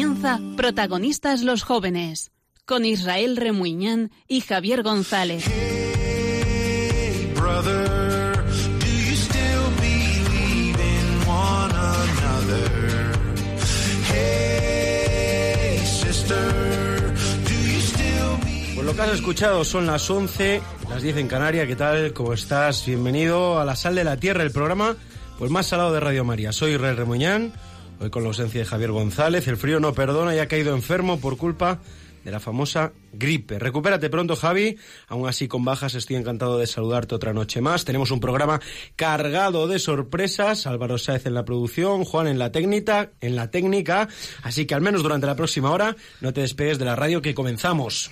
Comienza Protagonistas los Jóvenes con Israel Remuñán y Javier González. Pues lo que has escuchado son las 11, las 10 en Canarias. ¿Qué tal? ¿Cómo estás? Bienvenido a La Sal de la Tierra, el programa pues más salado de Radio María. Soy Israel Remuñán, hoy con la ausencia de Javier González. El frío no perdona y ha caído enfermo por culpa de la famosa gripe. Recupérate pronto, Javi. Aún así, con bajas, estoy encantado de saludarte otra noche más. Tenemos un programa cargado de sorpresas. Álvaro Sáez en la producción, Juan en la técnica, en la técnica. Así que al menos durante la próxima hora no te despegues de la radio que comenzamos.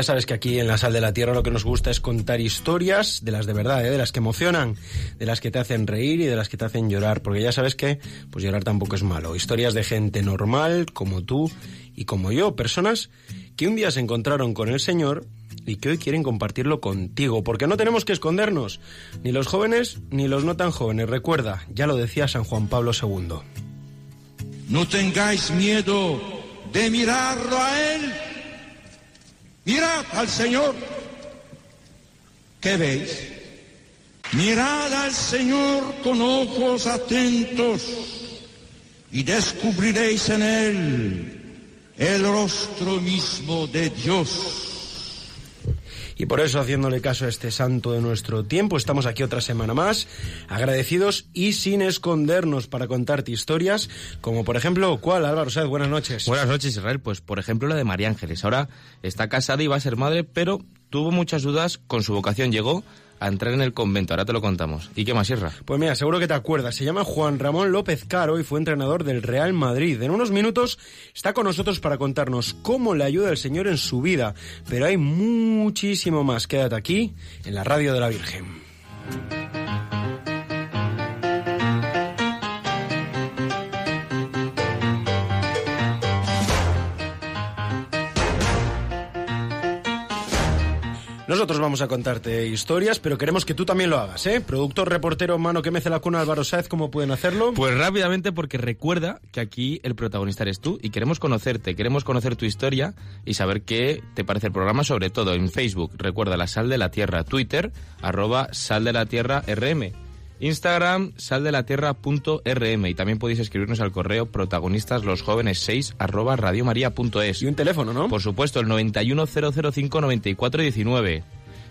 Ya sabes que aquí en la Sal de la Tierra lo que nos gusta es contar historias de las de verdad, ¿eh? de las que emocionan, de las que te hacen reír y de las que te hacen llorar, porque ya sabes que pues llorar tampoco es malo. Historias de gente normal, como tú y como yo, personas que un día se encontraron con el Señor y que hoy quieren compartirlo contigo, porque no tenemos que escondernos, ni los jóvenes ni los no tan jóvenes. Recuerda, ya lo decía San Juan Pablo II. No tengáis miedo de mirarlo a Él Mirad al Señor. ¿Qué veis? Mirad al Señor con ojos atentos y descubriréis en Él el rostro mismo de Dios. Y por eso, haciéndole caso a este santo de nuestro tiempo, estamos aquí otra semana más, agradecidos y sin escondernos para contarte historias, como por ejemplo, ¿cuál, Álvaro Sáez? Buenas noches. Buenas noches, Israel. Pues por ejemplo la de María Ángeles. Ahora está casada y va a ser madre, pero tuvo muchas dudas con su vocación. Llegó a entrar en el convento. Ahora te lo contamos. ¿Y qué más, Sierra? Pues mira, seguro que te acuerdas. Se llama Juan Ramón López Caro y fue entrenador del Real Madrid. En unos minutos está con nosotros para contarnos cómo le ayuda el Señor en su vida. Pero hay muchísimo más. Quédate aquí, en la radio de la Virgen. Nosotros vamos a contarte historias, pero queremos que tú también lo hagas, ¿eh? Productor, reportero, mano que mece la cuna, Álvaro Sáez, ¿cómo pueden hacerlo? Pues rápidamente, porque recuerda que aquí el protagonista eres tú y queremos conocerte, queremos conocer tu historia y saber qué te parece el programa, sobre todo en Facebook. Recuerda la sal de la tierra, Twitter, arroba sal de la tierra RM. Instagram, saldelatierra.rm y también podéis escribirnos al correo protagonistas los jóvenes 6 arroba radiomaria.es. Y un teléfono, ¿no? Por supuesto, el 910059419.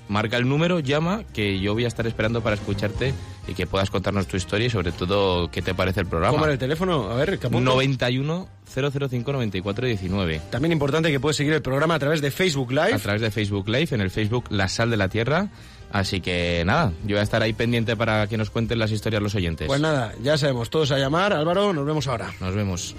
Marca el número, llama, que yo voy a estar esperando para escucharte y que puedas contarnos tu historia y sobre todo qué te parece el programa. ¿Cómo era el teléfono? A ver, Capón. 910059419. También importante que puedes seguir el programa a través de Facebook Live. A través de Facebook Live, en el Facebook La Sal de la Tierra Así que nada, yo voy a estar ahí pendiente para que nos cuenten las historias los oyentes. Pues nada, ya sabemos, todos a llamar. Álvaro, nos vemos ahora. Nos vemos.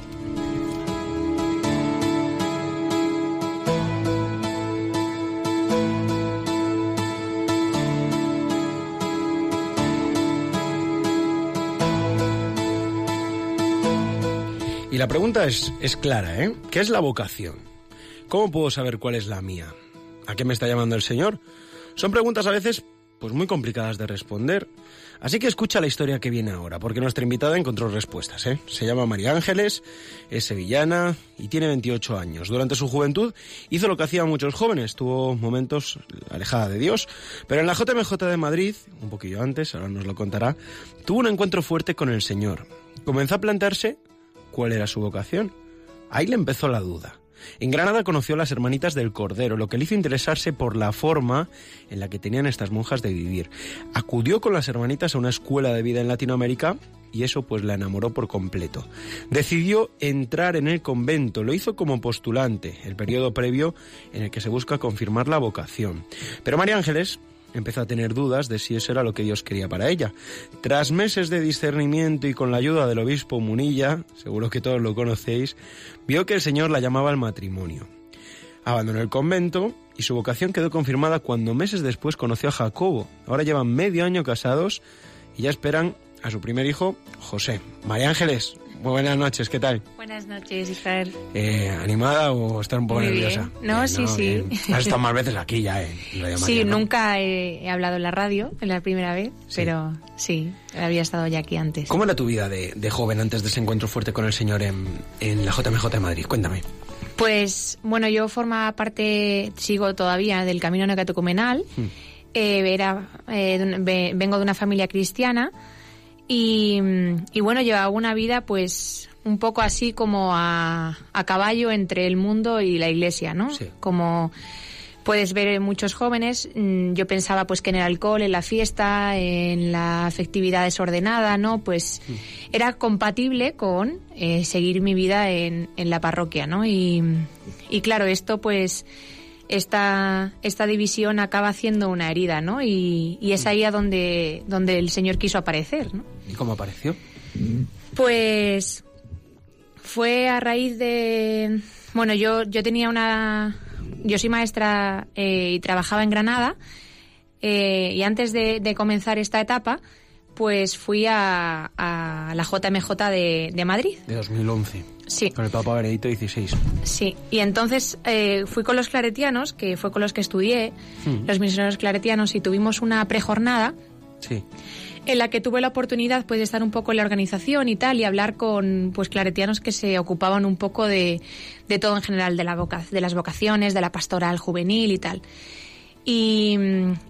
Y la pregunta es, es clara, ¿eh? ¿Qué es la vocación? ¿Cómo puedo saber cuál es la mía? ¿A qué me está llamando el Señor? Son preguntas a veces pues muy complicadas de responder. Así que escucha la historia que viene ahora, porque nuestra invitada encontró respuestas. ¿eh? Se llama María Ángeles, es sevillana y tiene 28 años. Durante su juventud hizo lo que hacían muchos jóvenes, tuvo momentos alejada de Dios, pero en la JMJ de Madrid, un poquillo antes, ahora nos lo contará, tuvo un encuentro fuerte con el Señor. Comenzó a plantearse cuál era su vocación. Ahí le empezó la duda. En Granada conoció a las hermanitas del Cordero, lo que le hizo interesarse por la forma en la que tenían estas monjas de vivir. Acudió con las hermanitas a una escuela de vida en Latinoamérica y eso pues la enamoró por completo. Decidió entrar en el convento, lo hizo como postulante, el periodo previo en el que se busca confirmar la vocación. Pero María Ángeles empezó a tener dudas de si eso era lo que Dios quería para ella. Tras meses de discernimiento y con la ayuda del obispo Munilla, seguro que todos lo conocéis, vio que el Señor la llamaba al matrimonio. Abandonó el convento y su vocación quedó confirmada cuando meses después conoció a Jacobo. Ahora llevan medio año casados y ya esperan a su primer hijo, José. María Ángeles, Muy buenas noches, ¿qué tal? Buenas noches, Israel. Eh, ¿Animada o estar un poco Muy nerviosa? bien. No, sí, sí. bien. Has estado más veces aquí ya, ¿eh? en Radio Sí, María, ¿no? nunca he, he hablado en la radio, en la primera vez, Sí. pero sí, había estado ya aquí antes. ¿Cómo era tu vida de, de joven antes de ese encuentro fuerte con el Señor en, en la JMJ de Madrid? Cuéntame. Pues bueno, yo formaba parte, sigo todavía, del camino neocatecumenal. Hmm. Eh, era, eh, vengo de una familia cristiana y, y bueno, llevaba una vida pues un poco así como a, a caballo entre el mundo y la iglesia, ¿no? Sí. Como puedes ver en muchos jóvenes, mm, yo pensaba pues que en el alcohol, en la fiesta, en la afectividad desordenada, ¿no? Pues era compatible con eh, seguir mi vida en, en la parroquia, ¿no? Y, y claro, esto pues esta, esta división acaba haciendo una herida, ¿no? Y, y es ahí a donde, donde el Señor quiso aparecer, ¿no? ¿Y cómo apareció? Pues fue a raíz de... Bueno, yo, yo tenía una... Yo soy maestra eh, y trabajaba en Granada eh, y antes de, de comenzar esta etapa, pues fui a, a la JMJ de, de Madrid. De 2011. Sí, Con el Papa Benedicto XVI. sí. Y entonces eh, fui con los claretianos, que fue con los que estudié, Mm. los misioneros claretianos, y tuvimos una prejornada Sí. en la que tuve la oportunidad pues, de estar un poco en la organización y tal y hablar con pues claretianos que se ocupaban un poco de, de todo en general de la voca- de las vocaciones de la pastoral juvenil y tal y,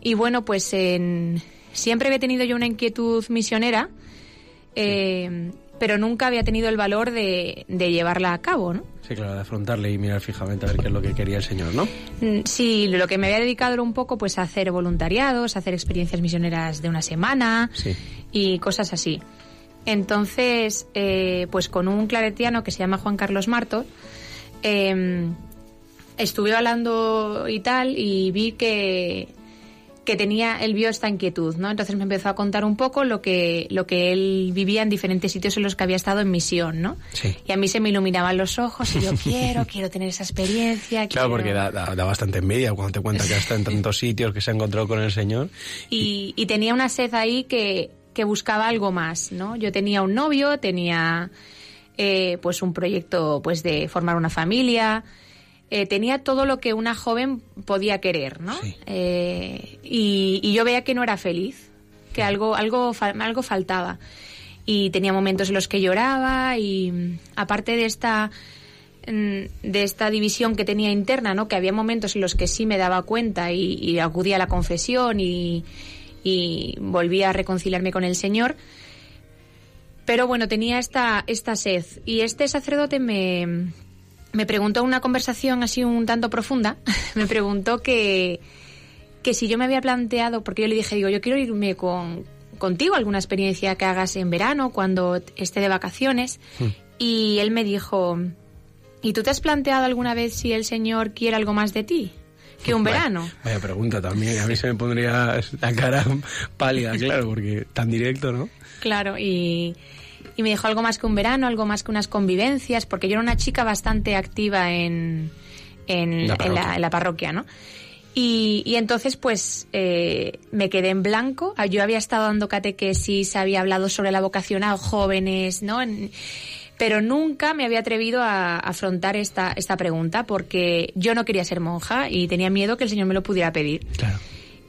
y bueno pues en- siempre había tenido yo una inquietud misionera eh, pero nunca había tenido el valor de, de llevarla a cabo ¿no? Sí, claro, de afrontarle y mirar fijamente a ver qué es lo que quería el Señor, ¿no? Mm, Sí, lo que me había dedicado era un poco pues a hacer voluntariados, a hacer experiencias misioneras de una semana Sí. y cosas así. Entonces, eh, pues con un claretiano que se llama Juan Carlos Marto, eh, estuve hablando y tal y vi que que tenía, él vio esta inquietud, ¿no? Entonces me empezó a contar un poco lo que, lo que él vivía en diferentes sitios en los que había estado en misión, ¿no? Sí. Y a mí se me iluminaban los ojos y yo quiero, quiero tener esa experiencia. Claro, quiero- porque da, da- da bastante envidia cuando te cuenta que ha estado en tantos sitios, que se ha encontrado con el Señor. y, y tenía una sed ahí que, que buscaba algo más, ¿no? Yo tenía un novio, tenía eh, pues un proyecto pues de formar una familia, eh, tenía todo lo que una joven podía querer, ¿no? Sí. Eh, y, y yo veía que no era feliz, que algo, algo, algo faltaba. Y tenía momentos en los que lloraba y aparte de esta mm, de esta división que tenía interna, ¿no? Que había momentos en los que sí me daba cuenta y, y acudía a la confesión y, y volvía a reconciliarme con el Señor. Pero bueno, tenía esta, esta sed. Y este sacerdote me, me preguntó una conversación así un tanto profunda, me preguntó que, que si yo me había planteado, porque yo le dije, digo, yo quiero irme con, contigo alguna experiencia que hagas en verano, cuando esté de vacaciones. Y él me dijo, ¿y tú te has planteado alguna vez si el Señor quiere algo más de ti que un Vaya- verano? Vaya, pregunta también. A mí se me pondría la cara pálida, claro, porque tan directo, ¿no? Claro, y, y me dijo algo más que un verano, algo más que unas convivencias, porque yo era una chica bastante activa en, en, La en parroquia. la, en la parroquia, ¿no? Y, y entonces, pues, eh, me quedé en blanco. Ah, Yo había estado dando catequesis, había hablado sobre la vocación a jóvenes, ¿no? En- pero nunca me había atrevido a afrontar esta, esta pregunta porque yo no quería ser monja y tenía miedo que el Señor me lo pudiera pedir. Claro.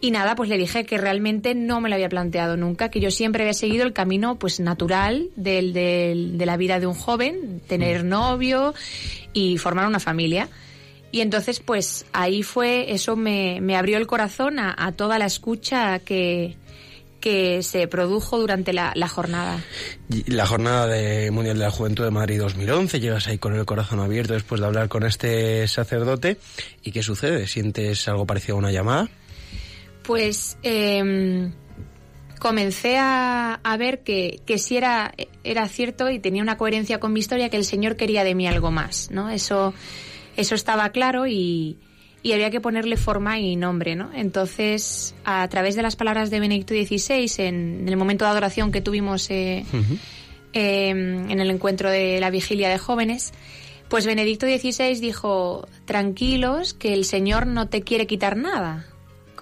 Y nada, pues le dije que realmente no me lo había planteado nunca, que yo siempre había seguido el camino pues natural del, del- de la vida de un joven, tener novio y formar una familia. Y entonces pues ahí fue, eso me, me abrió el corazón a, a toda la escucha que, que se produjo durante la, la jornada. La jornada de Mundial de la Juventud de Madrid 2011, llegas ahí con el corazón abierto después de hablar con este sacerdote. ¿Y qué sucede? ¿Sientes algo parecido a una llamada? Pues eh, comencé a, a ver que, que sí era, era cierto y tenía una coherencia con mi historia, que el Señor quería de mí algo más, ¿no? Eso, eso estaba claro y, y había que ponerle forma y nombre, ¿no? Entonces, a través de las palabras de Benedicto XVI, en, en el momento de adoración que tuvimos eh, eh, en el encuentro de la vigilia de jóvenes, pues Benedicto XVI dijo, tranquilos, que el Señor no te quiere quitar nada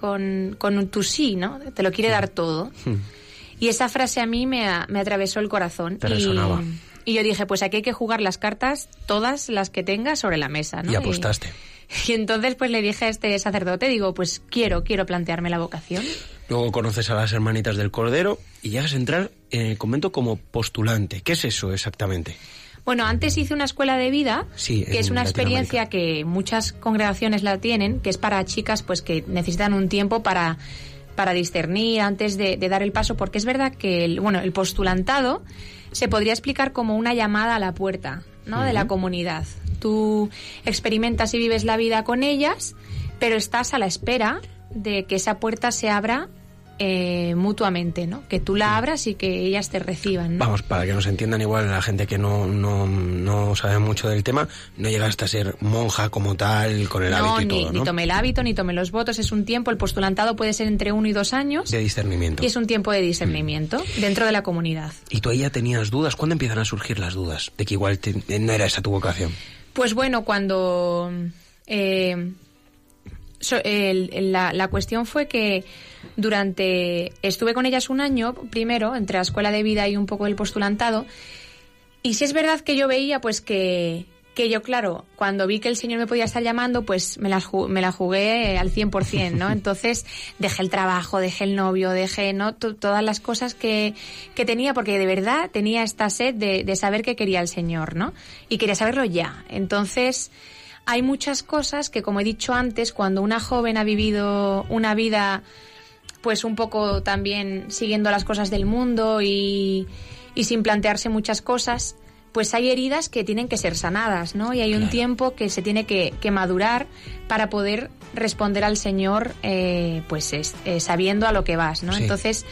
con, con tu sí, ¿no? Te lo quiere dar todo. Y esa frase a mí me, me atravesó el corazón. Te y, resonaba. Y yo dije, pues aquí hay que jugar las cartas, todas las que tengas sobre la mesa, ¿no? Y apostaste. Y, entonces pues le dije a este sacerdote, digo, pues quiero, quiero plantearme la vocación. Luego conoces a las hermanitas del Cordero y llegas a entrar en el convento como postulante. ¿Qué es eso exactamente? Bueno, antes hice una escuela de vida, Sí, que es una experiencia que muchas congregaciones la tienen, que es para chicas pues que necesitan un tiempo para, para discernir antes de, de dar el paso, porque es verdad que el, bueno, el postulantado se podría explicar como una llamada a la puerta ¿no? de la comunidad. Tú experimentas y vives la vida con ellas, pero estás a la espera de que esa puerta se abra eh, mutuamente, ¿no? Que tú la abras y que ellas te reciban, ¿no? Vamos, para que nos entiendan igual la gente que no, no, no sabe mucho del tema, no llegaste a ser monja como tal, con el no, hábito y ni, todo, ni ¿no? tomé el hábito, ni tomé los votos. Es un tiempo, el postulantado puede ser entre uno y dos años. De discernimiento. Y es un tiempo de discernimiento dentro de la comunidad. ¿Y tú ahí ya tenías dudas? ¿Cuándo empiezan a surgir las dudas de que igual te- no era esa tu vocación? Pues bueno, cuando eh, so- el- el- la, la cuestión fue que durante estuve con ellas un año primero entre la escuela de vida y un poco el postulantado y si es verdad que yo veía pues que que yo claro cuando vi que el señor me podía estar llamando pues me la ju- me la jugué al 100%, ¿no? Entonces dejé el trabajo, dejé el novio, dejé no To- todas las cosas que, que tenía porque de verdad tenía esta sed de, de saber qué quería el señor, ¿no? Y quería saberlo ya. Entonces hay muchas cosas que como he dicho antes cuando una joven ha vivido una vida pues un poco también siguiendo las cosas del mundo y, y sin plantearse muchas cosas, pues hay heridas que tienen que ser sanadas, ¿no? Y hay un tiempo que se tiene que, que madurar para poder responder al Señor, eh, pues es- eh, sabiendo a lo que vas, ¿no? Sí. Entonces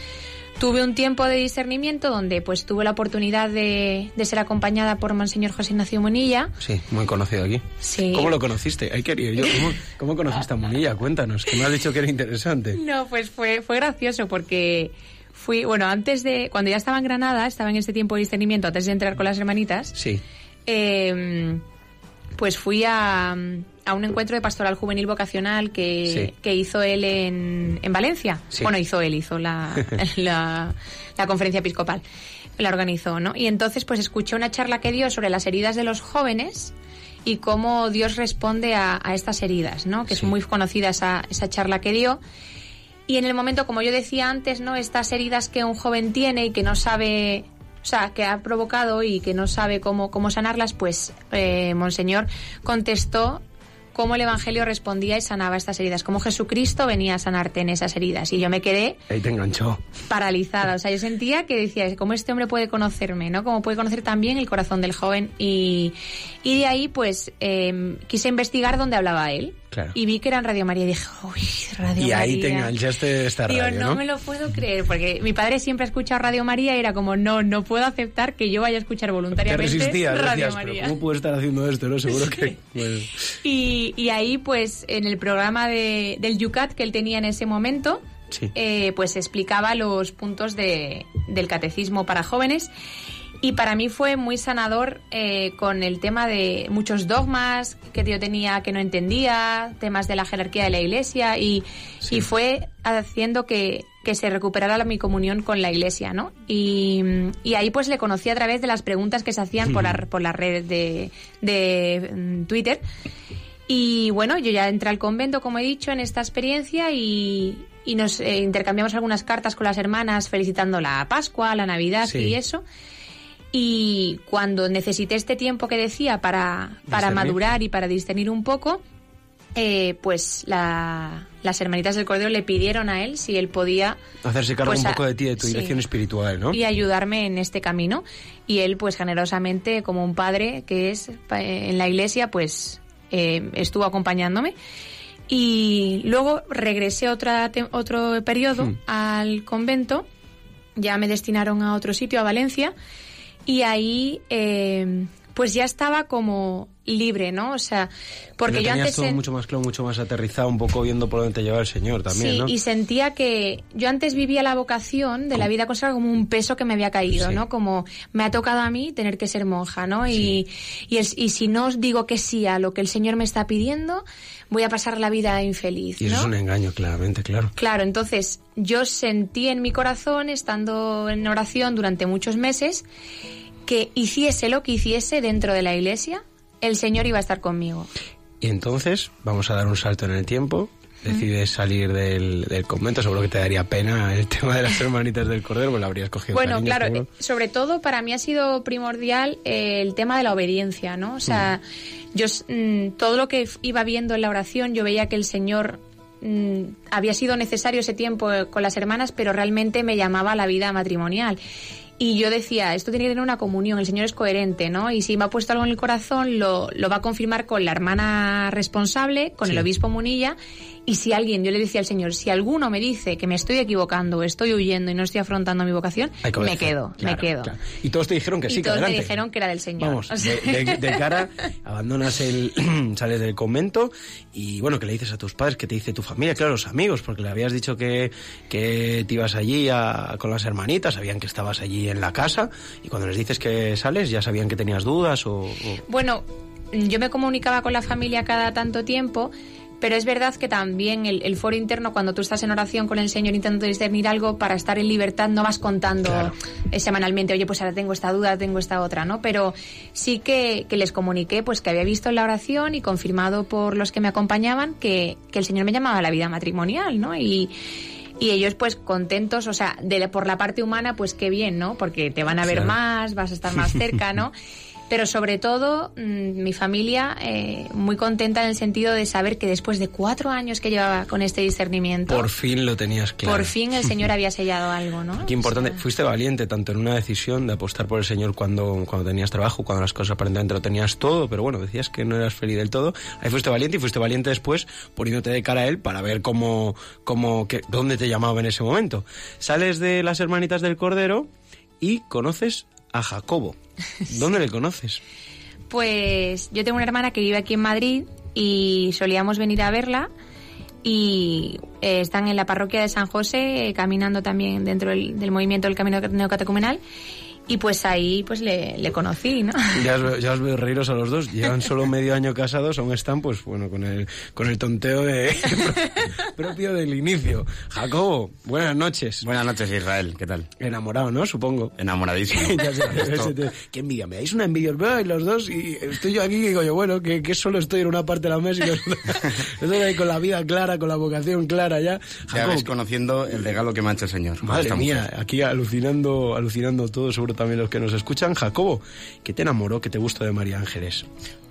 tuve un tiempo de discernimiento donde pues tuve la oportunidad de, de ser acompañada por Monseñor José Ignacio Munilla. Sí, muy conocido aquí. Sí. ¿Cómo lo conociste? Ahí quería yo. ¿Cómo, cómo conociste a Munilla? Cuéntanos, que me has dicho que era interesante. No, pues fue, fue gracioso porque fui, bueno, antes de, cuando ya estaba en Granada, estaba en este tiempo de discernimiento, antes de entrar con las hermanitas, Sí. eh, pues fui a, a un encuentro de pastoral juvenil vocacional que, Sí. que hizo él en, en Valencia. Sí. Bueno, hizo él, hizo la, la, la conferencia episcopal. La organizó, ¿no? Y entonces pues escuché una charla que dio sobre las heridas de los jóvenes y cómo Dios responde a, a estas heridas, ¿no? Que Sí. es muy conocida esa, esa charla que dio. Y en el momento, como yo decía antes, ¿no? Estas heridas que un joven tiene y que no sabe, o sea, que ha provocado y que no sabe cómo, cómo sanarlas, pues eh, Monseñor contestó cómo el Evangelio respondía y sanaba estas heridas, cómo Jesucristo venía a sanarte en esas heridas. Y yo me quedé Ahí te enganchó. paralizada. O sea, yo sentía que decía, ¿cómo este hombre puede conocerme? ¿no? Cómo puede conocer también el corazón del joven. Y, y de ahí, pues, eh, quise investigar dónde hablaba él. Claro. Y vi que era en Radio María y dije, uy, Radio Y María. ahí te enganchaste esta Digo, radio, no, ¿no? me lo puedo creer, porque mi padre siempre ha escuchado Radio María y era como, no, no puedo aceptar que yo vaya a escuchar Te voluntariamente resistías, Radio decías, María. pero ¿cómo puedes estar haciendo esto? No, seguro que... pues, Y, y ahí, pues, en el programa de, del Yucat que él tenía en ese momento, Sí. eh, pues explicaba los puntos de, del catecismo para jóvenes. Y para mí fue muy sanador eh, con el tema de muchos dogmas que yo tenía que no entendía, temas de la jerarquía de la iglesia y, Sí. y fue haciendo que, que se recuperara mi comunión con la iglesia, ¿no? Y, y ahí pues le conocí a través de las preguntas que se hacían por, la, por las redes de, de mm, Twitter. Y bueno, yo ya entré al convento, como he dicho, en esta experiencia y, y nos eh, intercambiamos algunas cartas con las hermanas felicitando la Pascua, la Navidad Sí. y eso. Y cuando necesité este tiempo que decía para, para madurar y para discernir un poco, eh, pues la- las hermanitas del Cordero le pidieron a él si él podía hacerse cargo Pues un poco de ti, de tu sí. dirección espiritual, ¿no? y ayudarme en este camino. Y él, pues generosamente, como un padre que es en la iglesia, pues eh, estuvo acompañándome. Y luego regresé otra otro periodo Hmm. al convento, ya me destinaron a otro sitio, a Valencia, y ahí eh, pues ya estaba como libre, ¿no? O sea, porque yo antes... todo en- mucho más claro, mucho más aterrizado, un poco viendo por dónde te lleva el Señor también, sí, ¿no? y sentía que yo antes vivía la vocación de la vida consagrada como un peso que me había caído, Sí. ¿no? Como me ha tocado a mí tener que ser monja, ¿no? Y, y, el- y si no os digo que sí a lo que el Señor me está pidiendo, voy a pasar la vida infeliz, Y eso ¿no? es un engaño, claramente, claro. Claro, entonces yo sentí en mi corazón, estando en oración durante muchos meses, que hiciese lo que hiciese dentro de la iglesia, el Señor iba a estar conmigo. Y entonces vamos a dar un salto en el tiempo. Decides salir del, del convento, seguro que te daría pena el tema de las hermanitas del cordero, pues lo habrías cogido. Bueno, cariño, claro, seguro. eh, sobre todo para mí ha sido primordial eh, el tema de la obediencia, ¿no? O sea, yo s- mm, todo lo que iba viendo en la oración, yo veía que el Señor mm, había sido necesario ese tiempo eh, con las hermanas, pero realmente me llamaba a la vida matrimonial. Y yo decía, esto tiene que tener una comunión, el Señor es coherente, ¿no? Y si me ha puesto algo en el corazón, lo, lo va a confirmar con la hermana responsable, con Sí. el obispo Munilla. Y si alguien, yo le decía al Señor, si alguno me dice que me estoy equivocando, estoy huyendo y no estoy afrontando mi vocación, me quedo, Claro, me quedo. claro. Y todos te dijeron que y sí, que todos me dijeron que era del Señor. Vamos, O sea, de, de- de cara, abandonas el, sales del convento y bueno, que le dices a tus padres, que te dice tu familia, claro, los amigos, porque le habías dicho que, que te ibas allí a- con las hermanitas, sabían que estabas allí en la casa y cuando les dices que sales ya sabían que tenías dudas o... o- Bueno, yo me comunicaba con la familia cada tanto tiempo, pero es verdad que también el, el foro interno, cuando tú estás en oración con el Señor intentando discernir algo, para estar en libertad no vas contando Claro. eh, semanalmente, oye, pues ahora tengo esta duda, tengo esta otra, ¿no? Pero sí que, que les comuniqué pues que había visto en la oración y confirmado por los que me acompañaban que, que el Señor me llamaba a la vida matrimonial, ¿no? Y, y ellos pues contentos, o sea, de, por la parte humana pues qué bien, ¿no? Porque te van a ver Claro. más, vas a estar más cerca, ¿no? Pero sobre todo, mm, mi familia eh, muy contenta en el sentido de saber que después de cuatro años que llevaba con este discernimiento, Por fin lo tenías claro. por fin el Señor había sellado algo, ¿no? Qué importante. O sea, Fuiste valiente tanto en una decisión de apostar por el Señor cuando, cuando tenías trabajo, cuando las cosas aparentemente lo tenías todo, pero bueno, decías que no eras feliz del todo. Ahí fuiste valiente y fuiste valiente después poniéndote de cara a él para ver cómo, cómo, que, dónde te llamaba en ese momento. Sales de las hermanitas del Cordero y conoces a Jacobo. ¿Dónde le conoces? Pues yo tengo una hermana que vive aquí en Madrid y solíamos venir a verla y eh, están en la parroquia de San José eh, caminando también dentro del, del movimiento del Camino Neocatecumenal y pues ahí pues le, le conocí, ¿no? Ya os, veo, ya os veo reíros a los dos. Llevan solo medio año casados, aún están, pues bueno, con el, con el tonteo de, propio del inicio. Jacobo, buenas noches. Buenas noches, Israel. ¿Qué tal? Enamorado, ¿no? Supongo. Enamoradísimo. ya sé, te- qué envidia, me dais una envidia, os veo ahí los dos y estoy yo aquí y digo yo, bueno, que, que solo estoy en una parte de la mesa y ahí con la vida clara, con la vocación clara ya. Ya Jacobo, ves conociendo el regalo que me ha hecho el Señor. Madre mía, aquí alucinando, alucinando todo, seguro también los que nos escuchan. Jacobo, ¿qué te enamoró, qué te gustó de María Ángeles?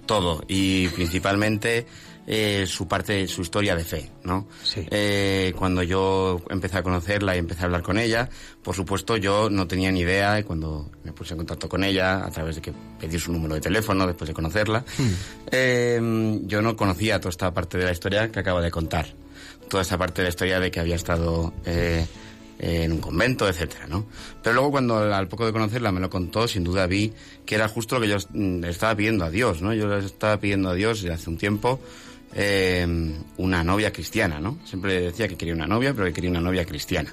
Todo. Y principalmente eh, su parte, su historia de fe, ¿no? Sí. Eh, cuando yo empecé a conocerla y empecé a hablar con ella, por supuesto yo no tenía ni idea y cuando me puse en contacto con ella a través de que pedí su número de teléfono después de conocerla, eh, yo no conocía toda esta parte de la historia que acaba de contar. Toda esta parte de la historia de que había estado eh, en un convento, etcétera, ¿no? Pero luego cuando al poco de conocerla me lo contó, sin duda vi que era justo lo que yo mm, estaba pidiendo a Dios, ¿no? Yo le estaba pidiendo a Dios desde hace un tiempo eh, una novia cristiana, ¿no? Siempre decía que quería una novia, pero que quería una novia cristiana.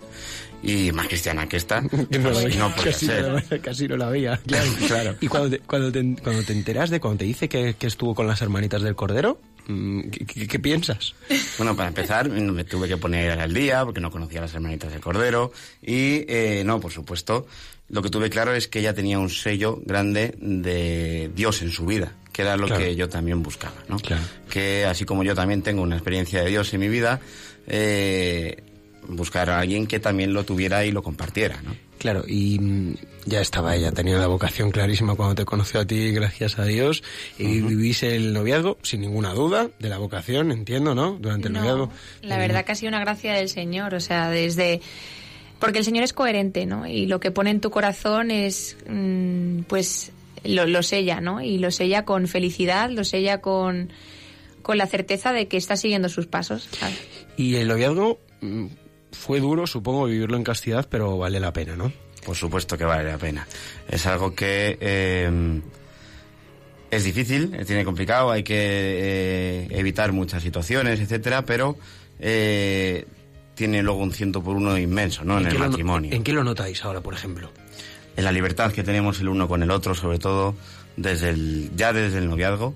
Y más cristiana que esta, Que pues no podía casi, ser. no, casi no la veía. Claro, Claro. Y cuando te, cuando te, cuando te enteras de, cuando te dice que, que estuvo con las hermanitas del Cordero, ¿qué, qué- qué piensas? Bueno, para empezar, me tuve que poner al día porque no conocía a las hermanitas del Cordero. Y, eh, no, por supuesto, lo que tuve claro es que ella tenía un sello grande de Dios en su vida, que era lo Claro. que yo también buscaba, ¿no? Claro. Que así como yo también tengo una experiencia de Dios en mi vida, eh, buscar a alguien que también lo tuviera y lo compartiera, ¿no? Claro, y mm, ya estaba ella, tenía la vocación clarísima cuando te conoció a ti, gracias a Dios, y vivís el noviazgo sin ninguna duda de la vocación, entiendo, ¿no? Durante el No, noviazgo. la verdad que ha sido una gracia del Señor, o sea, desde... Porque el Señor es coherente, ¿no? Y lo que pone en tu corazón es, mm, pues, lo, lo sella, ¿no? Y lo sella con felicidad, lo sella con, con la certeza de que está siguiendo sus pasos. ¿sabes? Y el noviazgo mm, fue duro, supongo, vivirlo en castidad, pero vale la pena, ¿no? Por supuesto que vale la pena. Es algo que eh, es difícil, eh, tiene complicado, hay que eh, evitar muchas situaciones, etcétera, pero eh, tiene luego un ciento por uno inmenso, ¿no? En, el no- matrimonio. ¿En qué lo notáis ahora, por ejemplo? En la libertad que tenemos el uno con el otro, sobre todo desde el, ya desde el noviazgo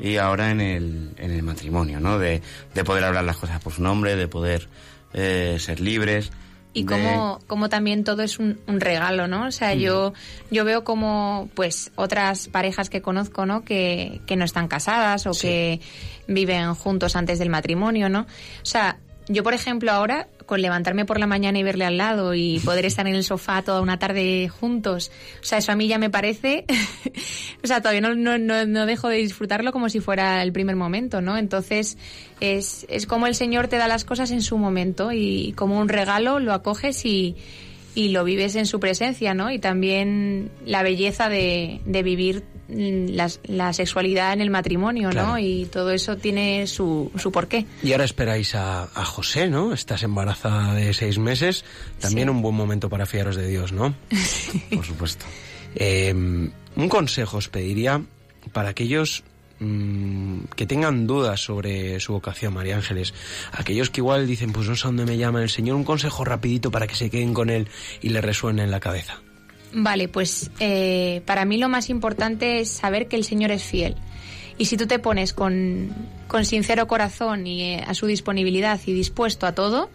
y ahora en el, en el matrimonio, ¿no? De, de poder hablar las cosas por su nombre, de poder eh, ser libres, y de- cómo, cómo también todo es un, un regalo, ¿no? O sea, yo, yo veo como, pues, otras parejas que conozco, ¿no? Que, que no están casadas o que viven juntos antes del matrimonio, ¿no? O sea, yo, por ejemplo, ahora, con levantarme por la mañana y verle al lado y poder estar en el sofá toda una tarde juntos, o sea, eso a mí ya me parece, o sea, todavía no, no, no, no dejo de disfrutarlo como si fuera el primer momento, ¿no? Entonces, es, es como el Señor te da las cosas en su momento y como un regalo lo acoges y, y lo vives en su presencia, ¿no? Y también la belleza de, de vivir mm, las- la sexualidad en el matrimonio, ¿no? Y todo eso tiene su, su porqué. Y ahora esperáis a, a José, ¿no? Estás embarazada de seis meses. También Sí. un buen momento para fiaros de Dios, ¿no? Por supuesto. Eh, un consejo os pediría para aquellos mm, que tengan dudas sobre su vocación, María Ángeles. Aquellos que igual dicen, pues no sé a dónde me llama el Señor. Un consejo rapidito para que se queden con él y le resuene en la cabeza. Vale, pues eh, para mí lo más importante es saber que el Señor es fiel. Y si tú te pones con, con sincero corazón y eh, a su disponibilidad y dispuesto a todo,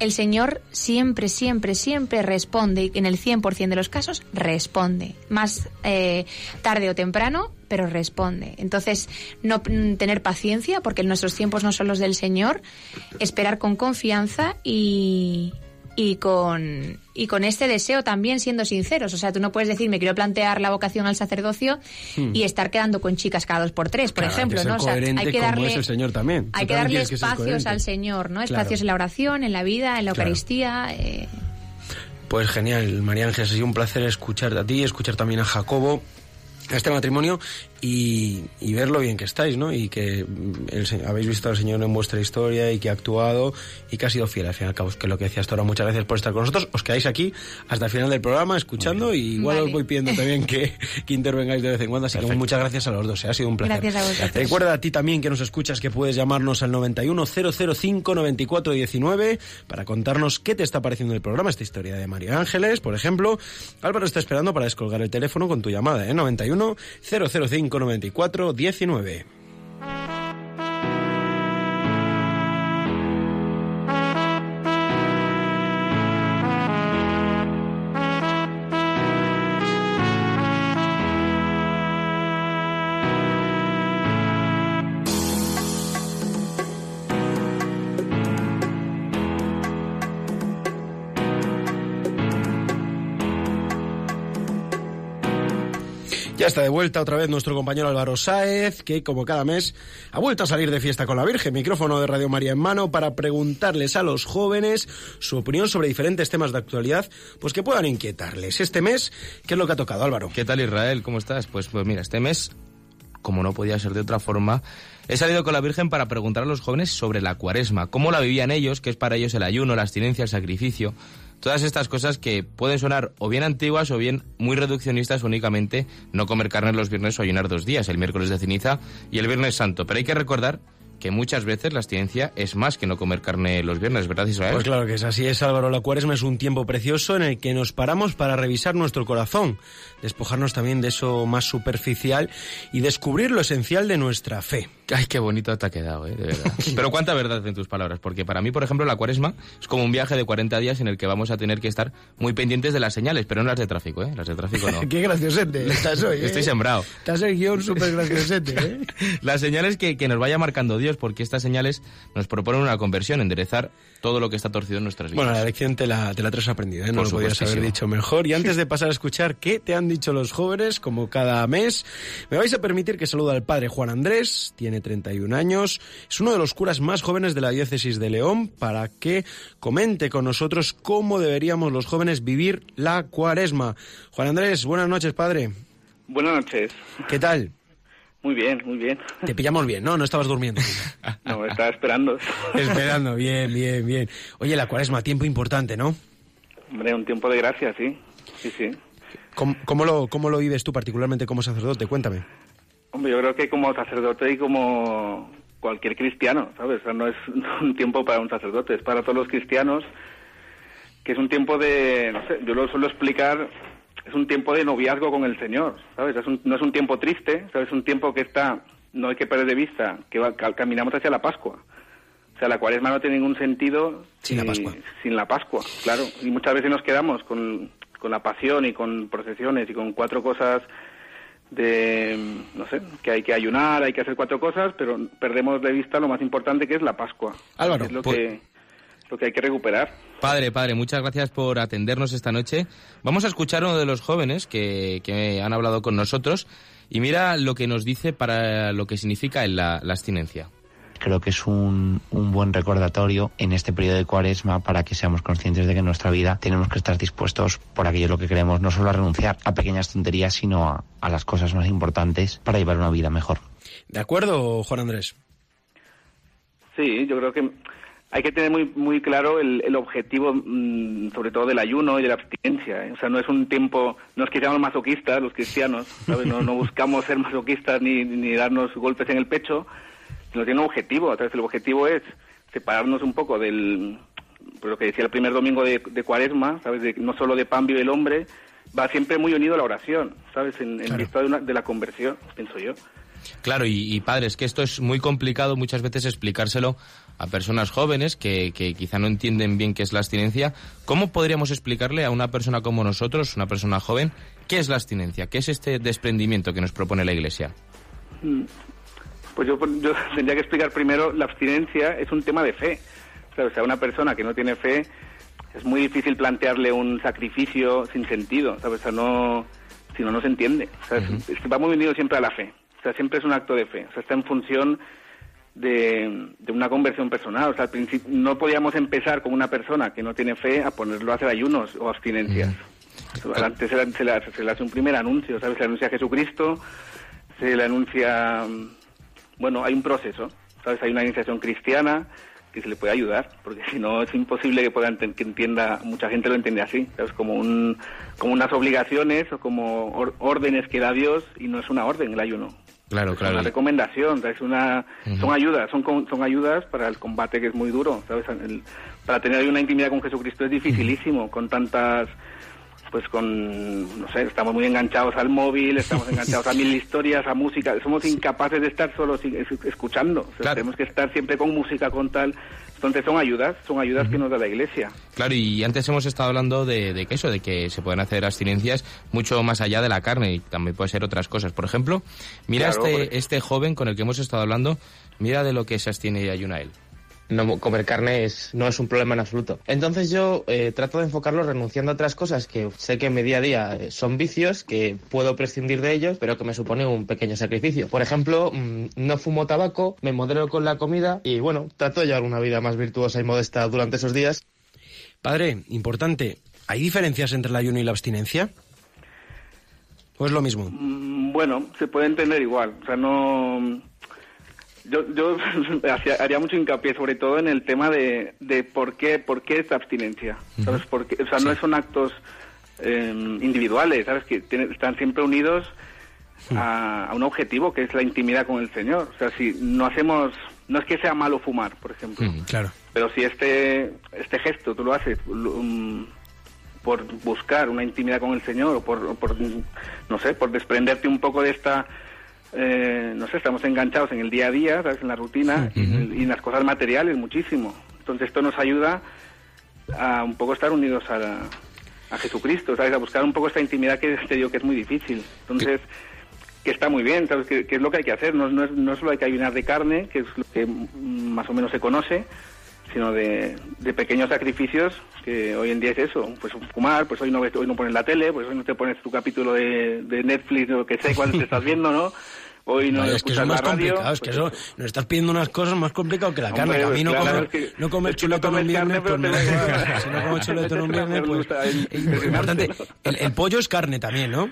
el Señor siempre, siempre, siempre responde y en el 100% de los casos responde. Más eh, tarde o temprano, pero responde. Entonces, no tener paciencia, porque nuestros tiempos no son los del Señor, esperar con confianza y, y con y con este deseo también siendo sinceros. O sea, tú no puedes decir, me quiero plantear la vocación al sacerdocio y estar quedando con chicas cada dos por tres, por Hmm. Claro, hay ejemplo, ser ¿no? O sea, coherente hay que como darle, es el Señor también. Hay que darle que espacios al Señor, ¿no? Claro. Espacios en la oración, en la vida, en la Claro. Eucaristía. eh, Pues genial, María Ángeles, ha sido un placer escucharte a ti, escuchar también a Jacobo, a este matrimonio y, y ver lo bien que estáis, ¿no? Y que mm, el habéis visto al Señor en vuestra historia y que ha actuado y que ha sido fiel al fin y al cabo, que es lo que decía hasta ahora. Muchas gracias por estar con nosotros. Os quedáis aquí hasta el final del programa escuchando y igual Vale. os voy pidiendo también que, que intervengáis de vez en cuando. Así que muchas gracias a los dos, ¿eh? ha sido un placer. Gracias a vosotros. Recuerda a ti también que nos escuchas que puedes llamarnos al 910059419 para contarnos qué te está pareciendo el programa, esta historia de María Ángeles, por ejemplo. Álvaro está esperando para descolgar el teléfono con tu llamada, ¿eh? 91 005 94 19. De vuelta otra vez nuestro compañero Álvaro Sáez, que como cada mes ha vuelto a salir de fiesta con la Virgen, micrófono de Radio María en mano, para preguntarles a los jóvenes su opinión sobre diferentes temas de actualidad, pues que puedan inquietarles. Este mes, ¿qué es lo que ha tocado, Álvaro? ¿Qué tal Israel? ¿Cómo estás? Pues, pues mira, este mes, como no podía ser de otra forma, he salido con la Virgen para preguntar a los jóvenes sobre la cuaresma, cómo la vivían ellos, qué es para ellos el ayuno, la abstinencia, el sacrificio, todas estas cosas que pueden sonar o bien antiguas o bien muy reduccionistas únicamente no comer carne los viernes o ayunar dos días, el miércoles de ceniza y el viernes santo. Pero hay que recordar que muchas veces la abstinencia es más que no comer carne los viernes, ¿verdad Israel? Pues claro que es así es, Álvaro. La cuaresma es un tiempo precioso en el que nos paramos para revisar nuestro corazón, despojarnos también de eso más superficial y descubrir lo esencial de nuestra fe. Ay, qué bonito te ha quedado, ¿eh? de verdad. Pero cuánta verdad en tus palabras, porque para mí, por ejemplo, la cuaresma es como un viaje de 40 días en el que vamos a tener que estar muy pendientes de las señales, pero no las de tráfico, ¿eh? Las de tráfico no. Qué graciosete estás hoy, ¿eh? Estoy sembrado. Estás el guion súper graciosete, ¿eh? Las señales que, que nos vaya marcando Dios, porque estas señales nos proponen una conversión, enderezar todo lo que está torcido en nuestras vidas. Bueno, la lección te la, te la traes aprendida, ¿eh? no Por lo podías haber dicho mejor. Y antes de pasar a escuchar qué te han dicho los jóvenes, como cada mes, me vais a permitir que salude al padre Juan Andrés, tiene 31 años, es uno de los curas más jóvenes de la diócesis de León, para que comente con nosotros cómo deberíamos los jóvenes vivir la cuaresma. Juan Andrés, buenas noches, padre. Buenas noches. ¿Qué tal? Muy bien, muy bien. Te pillamos bien, ¿no? No estabas durmiendo. No, estaba esperando. Esperando, bien, bien, bien. Oye, la cuaresma, tiempo importante, ¿no? Hombre, un tiempo de gracia, sí. Sí, sí. ¿Cómo, cómo lo, ¿Cómo lo vives tú particularmente como sacerdote? Cuéntame. Hombre, yo creo que como sacerdote y como cualquier cristiano, ¿sabes? O sea, no es un tiempo para un sacerdote, es para todos los cristianos, que es un tiempo de, no sé, yo lo suelo explicar, es un tiempo de noviazgo con el Señor, ¿sabes? Es un- no es un tiempo triste, ¿sabes? Es un tiempo que está, no hay que perder de vista, que va- ca- caminamos hacia la Pascua. O sea, la cuaresma no tiene ningún sentido Sin la Pascua. sin la Pascua, claro. Y muchas veces nos quedamos con, con la pasión y con procesiones y con cuatro cosas de, no sé, que hay que ayunar, hay que hacer cuatro cosas, pero perdemos de vista lo más importante que es la Pascua. Álvaro, es lo pues- que lo que hay que recuperar. Padre, padre, muchas gracias por atendernos esta noche. Vamos a escuchar a uno de los jóvenes que, que han hablado con nosotros y mira lo que nos dice para lo que significa la, la abstinencia. Creo que es un, un buen recordatorio en este periodo de cuaresma para que seamos conscientes de que en nuestra vida tenemos que estar dispuestos por aquello lo que queremos, no solo a renunciar a pequeñas tonterías, sino a, a las cosas más importantes para llevar una vida mejor. ¿De acuerdo, Juan Andrés? Sí, yo creo que hay que tener muy muy claro el, el objetivo, mm, sobre todo del ayuno y de la abstinencia. ¿eh? O sea, no es un tiempo, no es que seamos masoquistas los cristianos, ¿sabes? No, no buscamos ser masoquistas ni, ni darnos golpes en el pecho, sino tiene un objetivo. Entonces, el objetivo es separarnos un poco del, pues lo que decía el primer domingo de, de Cuaresma, ¿sabes? De, no solo de pan vive el hombre, va siempre muy unido a la oración, ¿sabes? En, en Claro. vista de, una- de la conversión, pienso yo. Claro, y, y padre, es que esto es muy complicado muchas veces explicárselo a personas jóvenes que, que quizá no entienden bien qué es la abstinencia. ¿Cómo podríamos explicarle a una persona como nosotros, una persona joven, qué es la abstinencia? ¿Qué es este desprendimiento que nos propone la Iglesia? Pues yo, yo tendría que explicar primero, la abstinencia es un tema de fe. O sea, una persona que no tiene fe, es muy difícil plantearle un sacrificio sin sentido, ¿sabes? O sea, no, si no, no se entiende. O sea, es- es que va muy unido siempre a la fe. O sea, siempre es un acto de fe. O sea, está en función de, de una conversión personal. O sea, al principio no podíamos empezar con una persona que no tiene fe a ponerlo a hacer ayunos o abstinencias. Antes se le, se le- se le hace un primer anuncio, ¿sabes? Se le anuncia a Jesucristo, se le anuncia, mm, bueno, hay un proceso, ¿sabes? Hay una iniciación cristiana que se le puede ayudar, porque si no es imposible que pueda que entienda, mucha gente lo entiende así, ¿sabes? Como un, como unas obligaciones o como or- órdenes que da Dios y no es una orden el ayuno. Claro, Es claro. una recomendación, ¿sabes? Una, son ayudas, son, son ayudas para el combate que es muy duro, ¿sabes? El- para tener una intimidad con Jesucristo es dificilísimo, con tantas, pues con, no sé, estamos muy enganchados al móvil, estamos enganchados a mil historias, a música, somos incapaces de estar solo sin- es- escuchando, O sea, Claro. tenemos que estar siempre con música, con tal, entonces son ayudas, son ayudas que nos da la Iglesia. Claro, y antes hemos estado hablando de, de que eso, de que se pueden hacer abstinencias mucho más allá de la carne y también puede ser otras cosas. Por ejemplo, mira Claro, este, este joven con el que hemos estado hablando, mira de lo que se abstiene y ayuna él. No comer carne es, no es un problema en absoluto. Entonces yo eh, trato de enfocarlo renunciando a otras cosas que sé que en mi día a día eh, son vicios, que puedo prescindir de ellos, pero que me supone un pequeño sacrificio. Por ejemplo, mm, no fumo tabaco, me modero con la comida y bueno, trato de llevar una vida más virtuosa y modesta durante esos días. Padre, importante, ¿hay diferencias entre el ayuno y la abstinencia? ¿O es lo mismo? Mm, Bueno, se puede entender igual. O sea, no. Yo, yo haría mucho hincapié sobre todo en el tema de, de por qué por qué esta abstinencia. ¿Sabes? Porque, o sea, no son actos eh, individuales, ¿sabes? Que tienen- están siempre unidos a, a un objetivo que es la intimidad con el Señor. O sea, si no hacemos. No es que sea malo fumar, por ejemplo. Claro. Pero si este, este gesto tú lo haces um, por buscar una intimidad con el Señor o por, por, mm, no sé, por desprenderte un poco de esta, eh, no sé, estamos enganchados en el día a día, ¿sabes? en la rutina y, y en las cosas materiales muchísimo. Entonces esto nos ayuda a un poco estar unidos a, la- a Jesucristo, ¿sabes? A buscar un poco esta intimidad que te digo que es muy difícil. Entonces, que está muy bien, ¿sabes? Que, que es lo que hay que hacer, no, no, es, no solo hay que ayunar de carne, que es lo que más o menos se conoce, sino de, de pequeños sacrificios que hoy en día es eso, pues fumar, pues hoy no ves, hoy no pones la tele, pues hoy no te pones tu capítulo de, de Netflix o lo que sé cuando te estás viendo, ¿no? Hoy no Vaya, es que eso es más radio. complicado, es que pues eso, nos estás pidiendo unas cosas más complicadas que la Hombre, carne. que a mí no claro, comer, es que- no comer no chuletón un viernes, carne, pues me da igual. Si no como chuletón un viernes, pues... Es impresionante, importante, ¿no? el, el pollo es carne también, ¿no?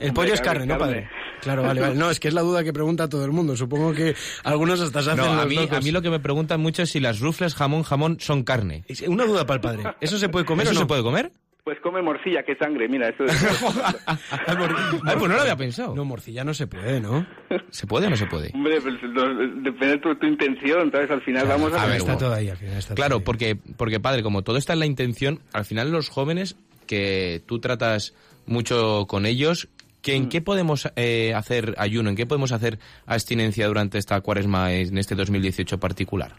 El pollo es carne, carne, ¿no, padre? carne. Claro, vale, vale. No, es que es la duda que pregunta todo el mundo. Supongo que algunos hasta se hacen No, a mí, locos. a mí lo que me preguntan mucho es si las rufles jamón jamón son carne. Es Una duda para el padre. ¿Eso se puede comer ¿Eso o no? se puede comer? Pues come morcilla, que sangre, mira, eso es... Ay, mor- Ay, pues no lo había pensado. No, morcilla no se puede, ¿no? ¿Se puede o no se puede? Hombre, pues, no, depende de tu, tu intención, ¿sabes? Al final vamos a... a ver, está todo ahí, al final está todo Claro, ahí. porque, porque padre, como todo está en la intención, al final los jóvenes que tú tratas mucho con ellos, que ¿en qué podemos eh, hacer ayuno? ¿En qué podemos hacer abstinencia durante esta cuaresma en este 2018 particular?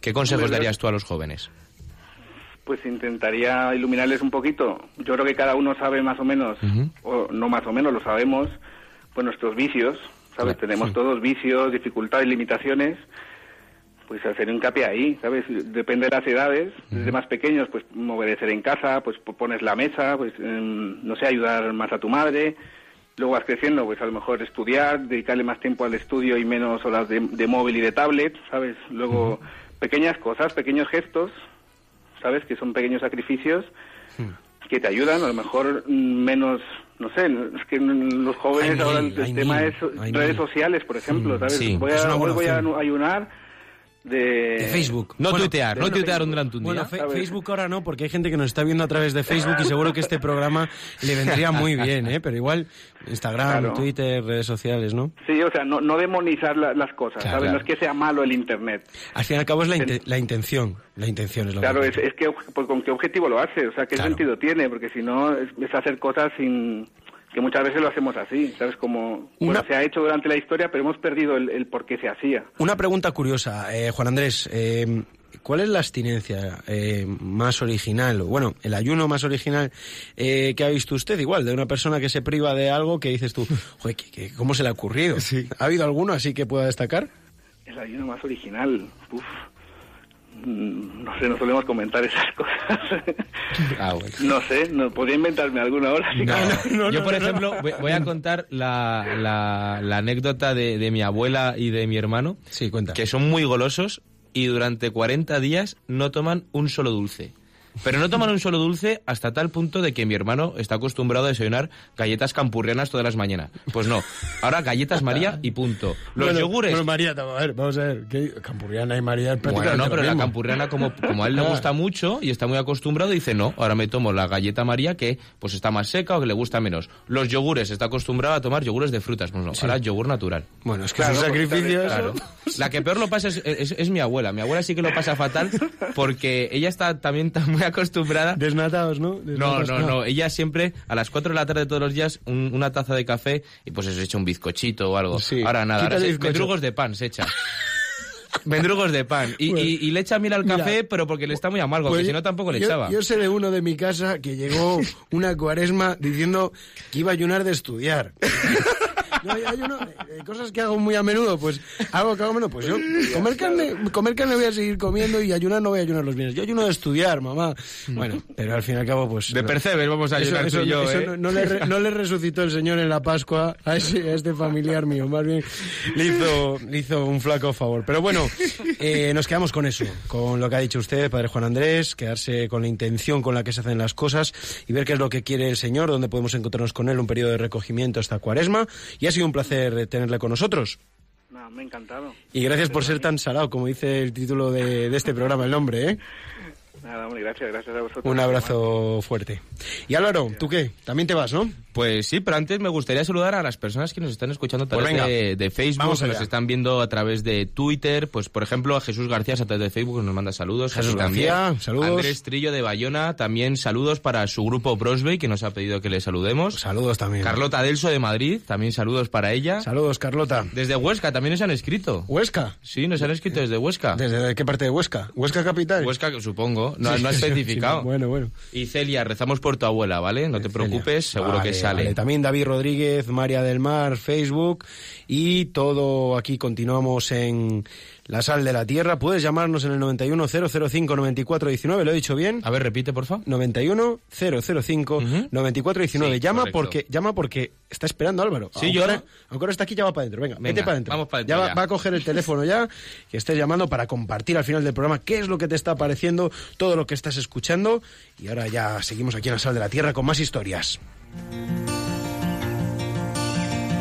¿Qué consejos Hombre, darías tú a los jóvenes? Pues intentaría iluminarles un poquito. Yo creo que cada uno sabe más o menos, o no más o menos, lo sabemos, pues nuestros vicios, ¿sabes? Claro, Tenemos sí. todos vicios, dificultades, limitaciones. Pues hacer hincapié ahí, ¿sabes? Depende de las edades. Desde más pequeños, pues obedecer en casa, pues pones la mesa, pues em, no sé, ayudar más a tu madre. Luego vas creciendo, pues a lo mejor estudiar, dedicarle más tiempo al estudio y menos horas de, de móvil y de tablet, ¿sabes? Luego pequeñas cosas, pequeños gestos, ¿sabes? Que son pequeños sacrificios que te ayudan, a lo mejor mm, menos, no sé, es que los jóvenes ahora el, tema es redes sociales, por ejemplo, ¿sabes? sí, voy a, hoy voy a ayunar de... De Facebook. No Bueno, tuitear, no tuitear un día. Bueno, fe-. Facebook ahora no, porque hay gente que nos está viendo a través de Facebook y seguro que este programa le vendría muy bien, ¿eh? Pero igual Instagram, Claro. Twitter, redes sociales, ¿no? Sí, o sea, no, no demonizar la- las cosas, Claro, ¿sabes? claro. No es que sea malo el Internet. Al fin y al cabo es la, la intención. La intención es lo Claro, que es, es que pues, con qué objetivo lo hace, o sea, qué Claro. sentido tiene, porque si no es, es hacer cosas sin que muchas veces lo hacemos así, ¿sabes? Como bueno, Una- se ha hecho durante la historia, pero hemos perdido el, el por qué se hacía. Una pregunta curiosa, eh, Juan Andrés. eh, ¿Cuál es la abstinencia eh, más original, o bueno, el ayuno más original eh, que ha visto usted? Igual, de una persona que se priva de algo que dices tú, joder, ¿qué- qué- ¿cómo se le ha ocurrido? ¿Ha habido alguno así que pueda destacar? El ayuno más original, uf. Mm, No sé, no solemos comentar esas cosas. Ah, bueno. no sé, no podría inventarme alguna que- No, Yo, por ejemplo, voy, voy a contar la, la- la anécdota de, de mi abuela y de mi hermano, Sí, cuenta. que son muy golosos y durante 40 días no toman un solo dulce. Pero no toman un solo dulce hasta tal punto de que mi hermano está acostumbrado a desayunar galletas campurrianas todas las mañanas. Pues no, ahora galletas María y punto. Los Bueno, yogures... Bueno, María, a ver, vamos a ver. ¿qué? Campurriana y María es Bueno, no, lo pero la campurriana, como, como a él le Ah. gusta mucho y está muy acostumbrado, dice, no, ahora me tomo la galleta María que pues está más seca o que le gusta menos. Los yogures, está acostumbrado a tomar yogures de frutas, pues no, ahora yogur natural. Bueno, es que Claro, son sacrificios. Claro. La que peor lo pasa es, es- es mi abuela. Mi abuela sí que lo pasa fatal porque ella está también tan muy acostumbrada. Desnatados, ¿no? No, Desnatados, no, no. Ella siempre a las 4 de la tarde todos los días un- una taza de café y pues se echa un bizcochito o algo. Sí. Ahora nada, ahora se- mendrugos de pan se echa. Mendrugos de pan. Y, Bueno. y- y le echa miel al Mira, café, pero porque le está muy amargo, Pues que si no tampoco le yo, echaba. Yo sé de uno de mi casa que llegó una cuaresma diciendo que iba a ayunar de estudiar. No, yo ayuno, eh, cosas que hago muy a menudo, pues hago que hago menudo. Pues yo comer carne, comer carne voy a seguir comiendo y ayunar no voy a ayunar los bienes. Yo ayuno de estudiar, mamá. Bueno, pero al fin y al cabo, pues... De no. percebes, vamos a Eso- ayunar eso- tú y yo, eso ¿eh? no, no le, re- no le resucitó el Señor en la Pascua a, ese- a este familiar mío, más bien le hizo, le hizo un flaco favor. Pero bueno, eh, nos quedamos con eso, con lo que ha dicho usted, Padre Juan Andrés, quedarse con la intención con la que se hacen las cosas y ver qué es lo que quiere el Señor, dónde podemos encontrarnos con Él, un periodo de recogimiento hasta Cuaresma. Y ha sido un placer tenerle con nosotros. No, me ha encantado. Y gracias por ser tan salado, como dice el título de, de este programa, el nombre, ¿eh? Nada, hombre, gracias, gracias a vosotros. Un abrazo fuerte. Y Álvaro, ¿tú qué? También te vas, ¿no? Pues sí, pero antes me gustaría saludar a las personas que nos están escuchando a Pues través venga, de, de Facebook, vamos que nos están viendo a través de Twitter, pues por ejemplo a Jesús García a través de Facebook nos manda saludos. Jesús también. García, saludos. Andrés Trillo de Bayona, también saludos para su grupo Brosby, que nos ha pedido que le saludemos. Saludos también. Carlota Delso de Madrid, también saludos para ella. Saludos, Carlota. Desde Huesca también nos han escrito. ¿Huesca? Sí, nos han escrito desde Huesca. ¿Desde qué parte de Huesca? ¿Huesca capital? Huesca, supongo. No, no ha especificado. bueno, bueno. Y Celia, rezamos por tu abuela, ¿vale? No te preocupes, seguro Vale, que sale. vale. También David Rodríguez, María del Mar, Facebook y todo aquí continuamos en La Sal de la Tierra. Puedes llamarnos en el 91 005 94 19, ¿lo he dicho bien? A ver, repite, por favor. 91 005 Ujú. 94 19. Sí, llama correcto. porque llama porque está esperando Álvaro. Sí, aunque yo- ahora, aunque ahora está aquí ya va para adentro. Venga, Venga, vete para adentro. vamos para adentro va, ya. va a coger el teléfono ya que estés llamando para compartir al final del programa qué es lo que te está pareciendo, todo lo que estás escuchando y ahora ya seguimos aquí en La Sal de la Tierra con más historias.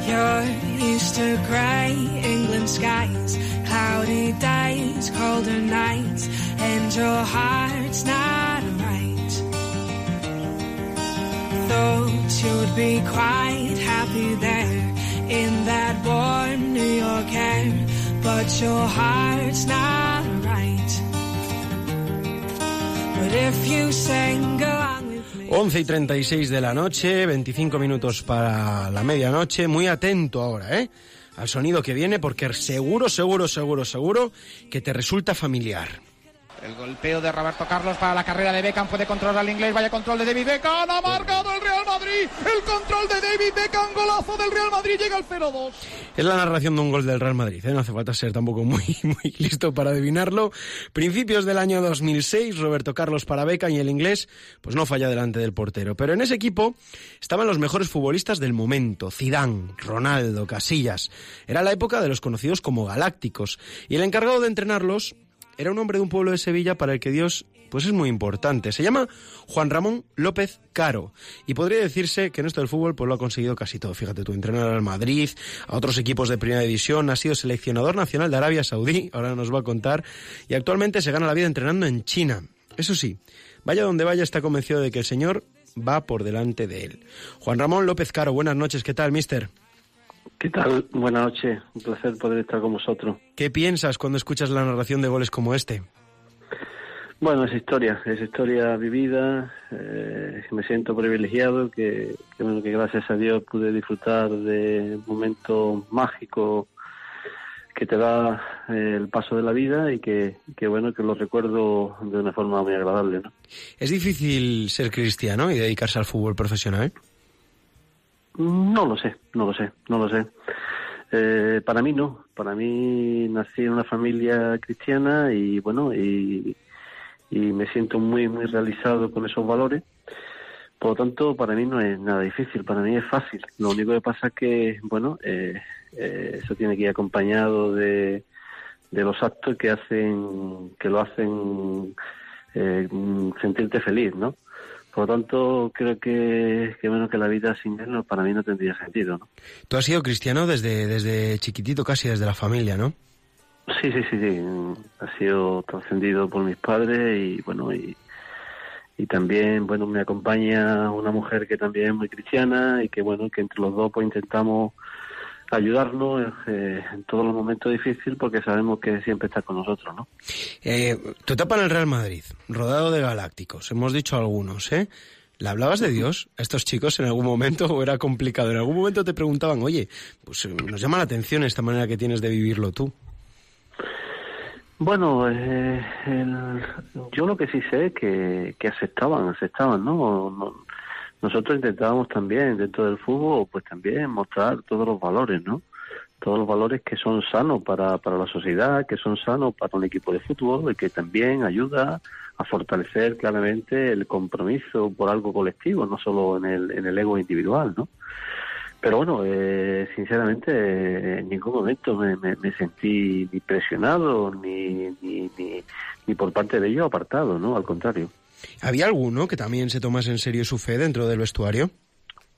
You're used to grey England skies, cloudy days, colder nights, and your heart's not right. Thought you would be quite happy there in that warm New York air, but your heart's not right. But if you sang. 11 y 36 de la noche, 25 minutos para la medianoche. Muy atento ahora, ¿eh? Al sonido que viene, porque seguro, seguro, seguro, seguro que te resulta familiar. El golpeo de Roberto Carlos para la carrera de Beckham. Puede controlar al inglés. Vaya control de David Beckham. Ha marcado el Real Madrid. El control de David Beckham. Golazo del Real Madrid. Llega al 0-2. Es la narración de un gol del Real Madrid, ¿eh? no hace falta ser tampoco muy, muy listo para adivinarlo. Principios del año 2006, Roberto Carlos para Beckham y el inglés, pues no falla delante del portero. Pero en ese equipo estaban los mejores futbolistas del momento, Zidane, Ronaldo, Casillas. Era la época de los conocidos como galácticos. Y el encargado de entrenarlos era un hombre de un pueblo de Sevilla para el que Dios pues es muy importante. Se llama Juan Ramón López Caro y podría decirse que en esto del fútbol pues lo ha conseguido casi todo. Fíjate, tú entrenar al Madrid, a otros equipos de primera división, ha sido seleccionador nacional de Arabia Saudí, ahora nos va a contar, y actualmente se gana la vida entrenando en China. Eso sí, vaya donde vaya está convencido de que el Señor va por delante de él. Juan Ramón López Caro, buenas noches, ¿qué tal, mister? ¿Qué tal? Buenas noches, un placer poder estar con vosotros. ¿Qué piensas cuando escuchas la narración de goles como este? Bueno, es historia, es historia vivida. Eh, me siento privilegiado que, que, bueno, que gracias a Dios pude disfrutar de un momento mágico que te da eh, el paso de la vida y que, que, bueno que lo recuerdo de una forma muy agradable. ¿no? ¿Es difícil ser cristiano y dedicarse al fútbol profesional? No lo sé, no lo sé, no lo sé. Eh, para mí no, para mí nací en una familia cristiana y bueno, y, me siento muy, muy realizado con esos valores. Por lo tanto, para mí no es nada difícil, para mí es fácil. Lo único que pasa es que, bueno, eh, eh, eso tiene que ir acompañado de, de los actos que hacen, que lo hacen eh, sentirte feliz, ¿no? Por lo tanto, creo que, que bueno que la vida sin él para mí no tendría sentido, ¿no? Tú has sido cristiano desde, desde chiquitito, casi desde la familia, ¿no? Sí, sí, sí, sí. Ha sido trascendido por mis padres y bueno, y, y también, bueno, me acompaña una mujer que también es muy cristiana y que bueno, que entre los dos pues intentamos ayudarnos eh, en todos los momentos difíciles porque sabemos que siempre está con nosotros, ¿no? Eh, tu etapa en el Real Madrid, rodado de galácticos, hemos dicho algunos, ¿eh? ¿Le hablabas de Dios a estos chicos en algún momento o era complicado? En algún momento te preguntaban, oye, pues nos llama la atención esta manera que tienes de vivirlo tú. Bueno, eh, el, yo lo que sí sé es que, que aceptaban, aceptaban, ¿no? No nosotros intentábamos también dentro del fútbol pues también mostrar todos los valores no todos los valores que son sanos para, para la sociedad que son sanos para un equipo de fútbol y que también ayuda a fortalecer claramente el compromiso por algo colectivo no solo en el, en el ego individual no pero bueno, eh, sinceramente, eh, en ningún momento me, me, sentí ni presionado ni, ni, ni, ni por parte de ello apartado, ¿no? Al contrario. ¿Había alguno que también se tomase en serio su fe dentro del vestuario?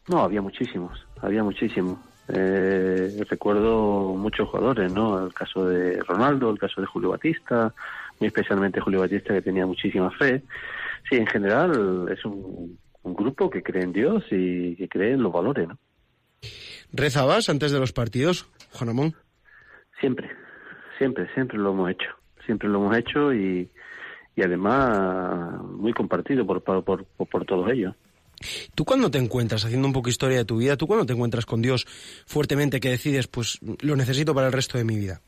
No, había muchísimos, había muchísimos. Eh, recuerdo muchos jugadores, ¿no? El caso de Ronaldo, el caso de Julio Batista, muy especialmente Julio Batista que tenía muchísima fe. Sí, en general es un, un grupo que cree en Dios y que cree en los valores, ¿no? ¿Rezabas antes de los partidos, Juan Ramón? Siempre, siempre, siempre lo hemos hecho. Siempre lo hemos hecho y, y además muy compartido por, por, por, por todos ellos. ¿Tú cuando te encuentras, haciendo un poco historia de tu vida, tú cuando te encuentras con Dios fuertemente que decides, pues lo necesito para el resto de mi vida?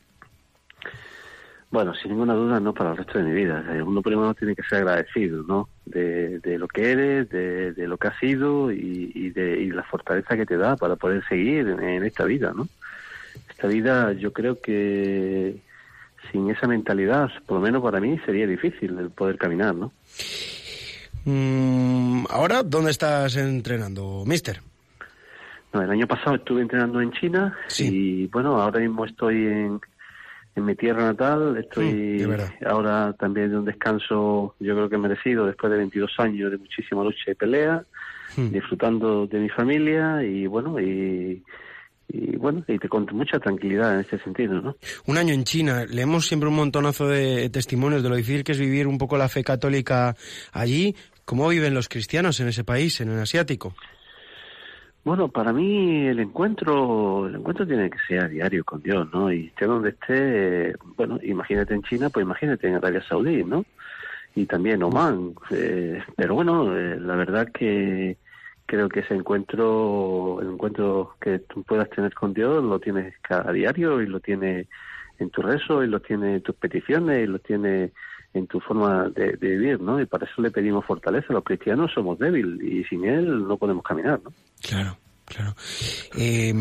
Bueno, sin ninguna duda no para el resto de mi vida. Uno primero tiene que ser agradecido, ¿no? De, de lo que eres, de, de, lo que has sido y, y de y la fortaleza que te da para poder seguir en, en esta vida, ¿no? Esta vida yo creo que sin esa mentalidad, por lo menos para mí, sería difícil el poder caminar, ¿no? Mm, Ahora, ¿dónde estás entrenando, mister? No, el año pasado estuve entrenando en China sí. y bueno, ahora mismo estoy en, en mi tierra natal, estoy mm, ahora también de un descanso, yo creo que merecido, después de 22 años de muchísima lucha y pelea, mm. disfrutando de mi familia y bueno, y y bueno, y te con mucha tranquilidad en este sentido, ¿no? Un año en China, leemos siempre un montonazo de testimonios de lo difícil que es vivir un poco la fe católica allí. ¿Cómo viven los cristianos en ese país, en el asiático? Bueno, para mí el encuentro, el encuentro tiene que ser a diario con Dios, ¿no? Y esté donde esté, bueno, imagínate en China, pues imagínate en Arabia Saudí, ¿no? Y también Oman. Eh, pero bueno, eh, la verdad que creo que ese encuentro, el encuentro que tú puedas tener con Dios, lo tienes cada diario y lo tienes en tu rezo y lo tienes en tus peticiones y lo tienes en tu forma de, vivir, ¿no? Y para eso le pedimos fortaleza. Los cristianos somos débiles y sin él no podemos caminar, ¿no? Claro, claro. Eh,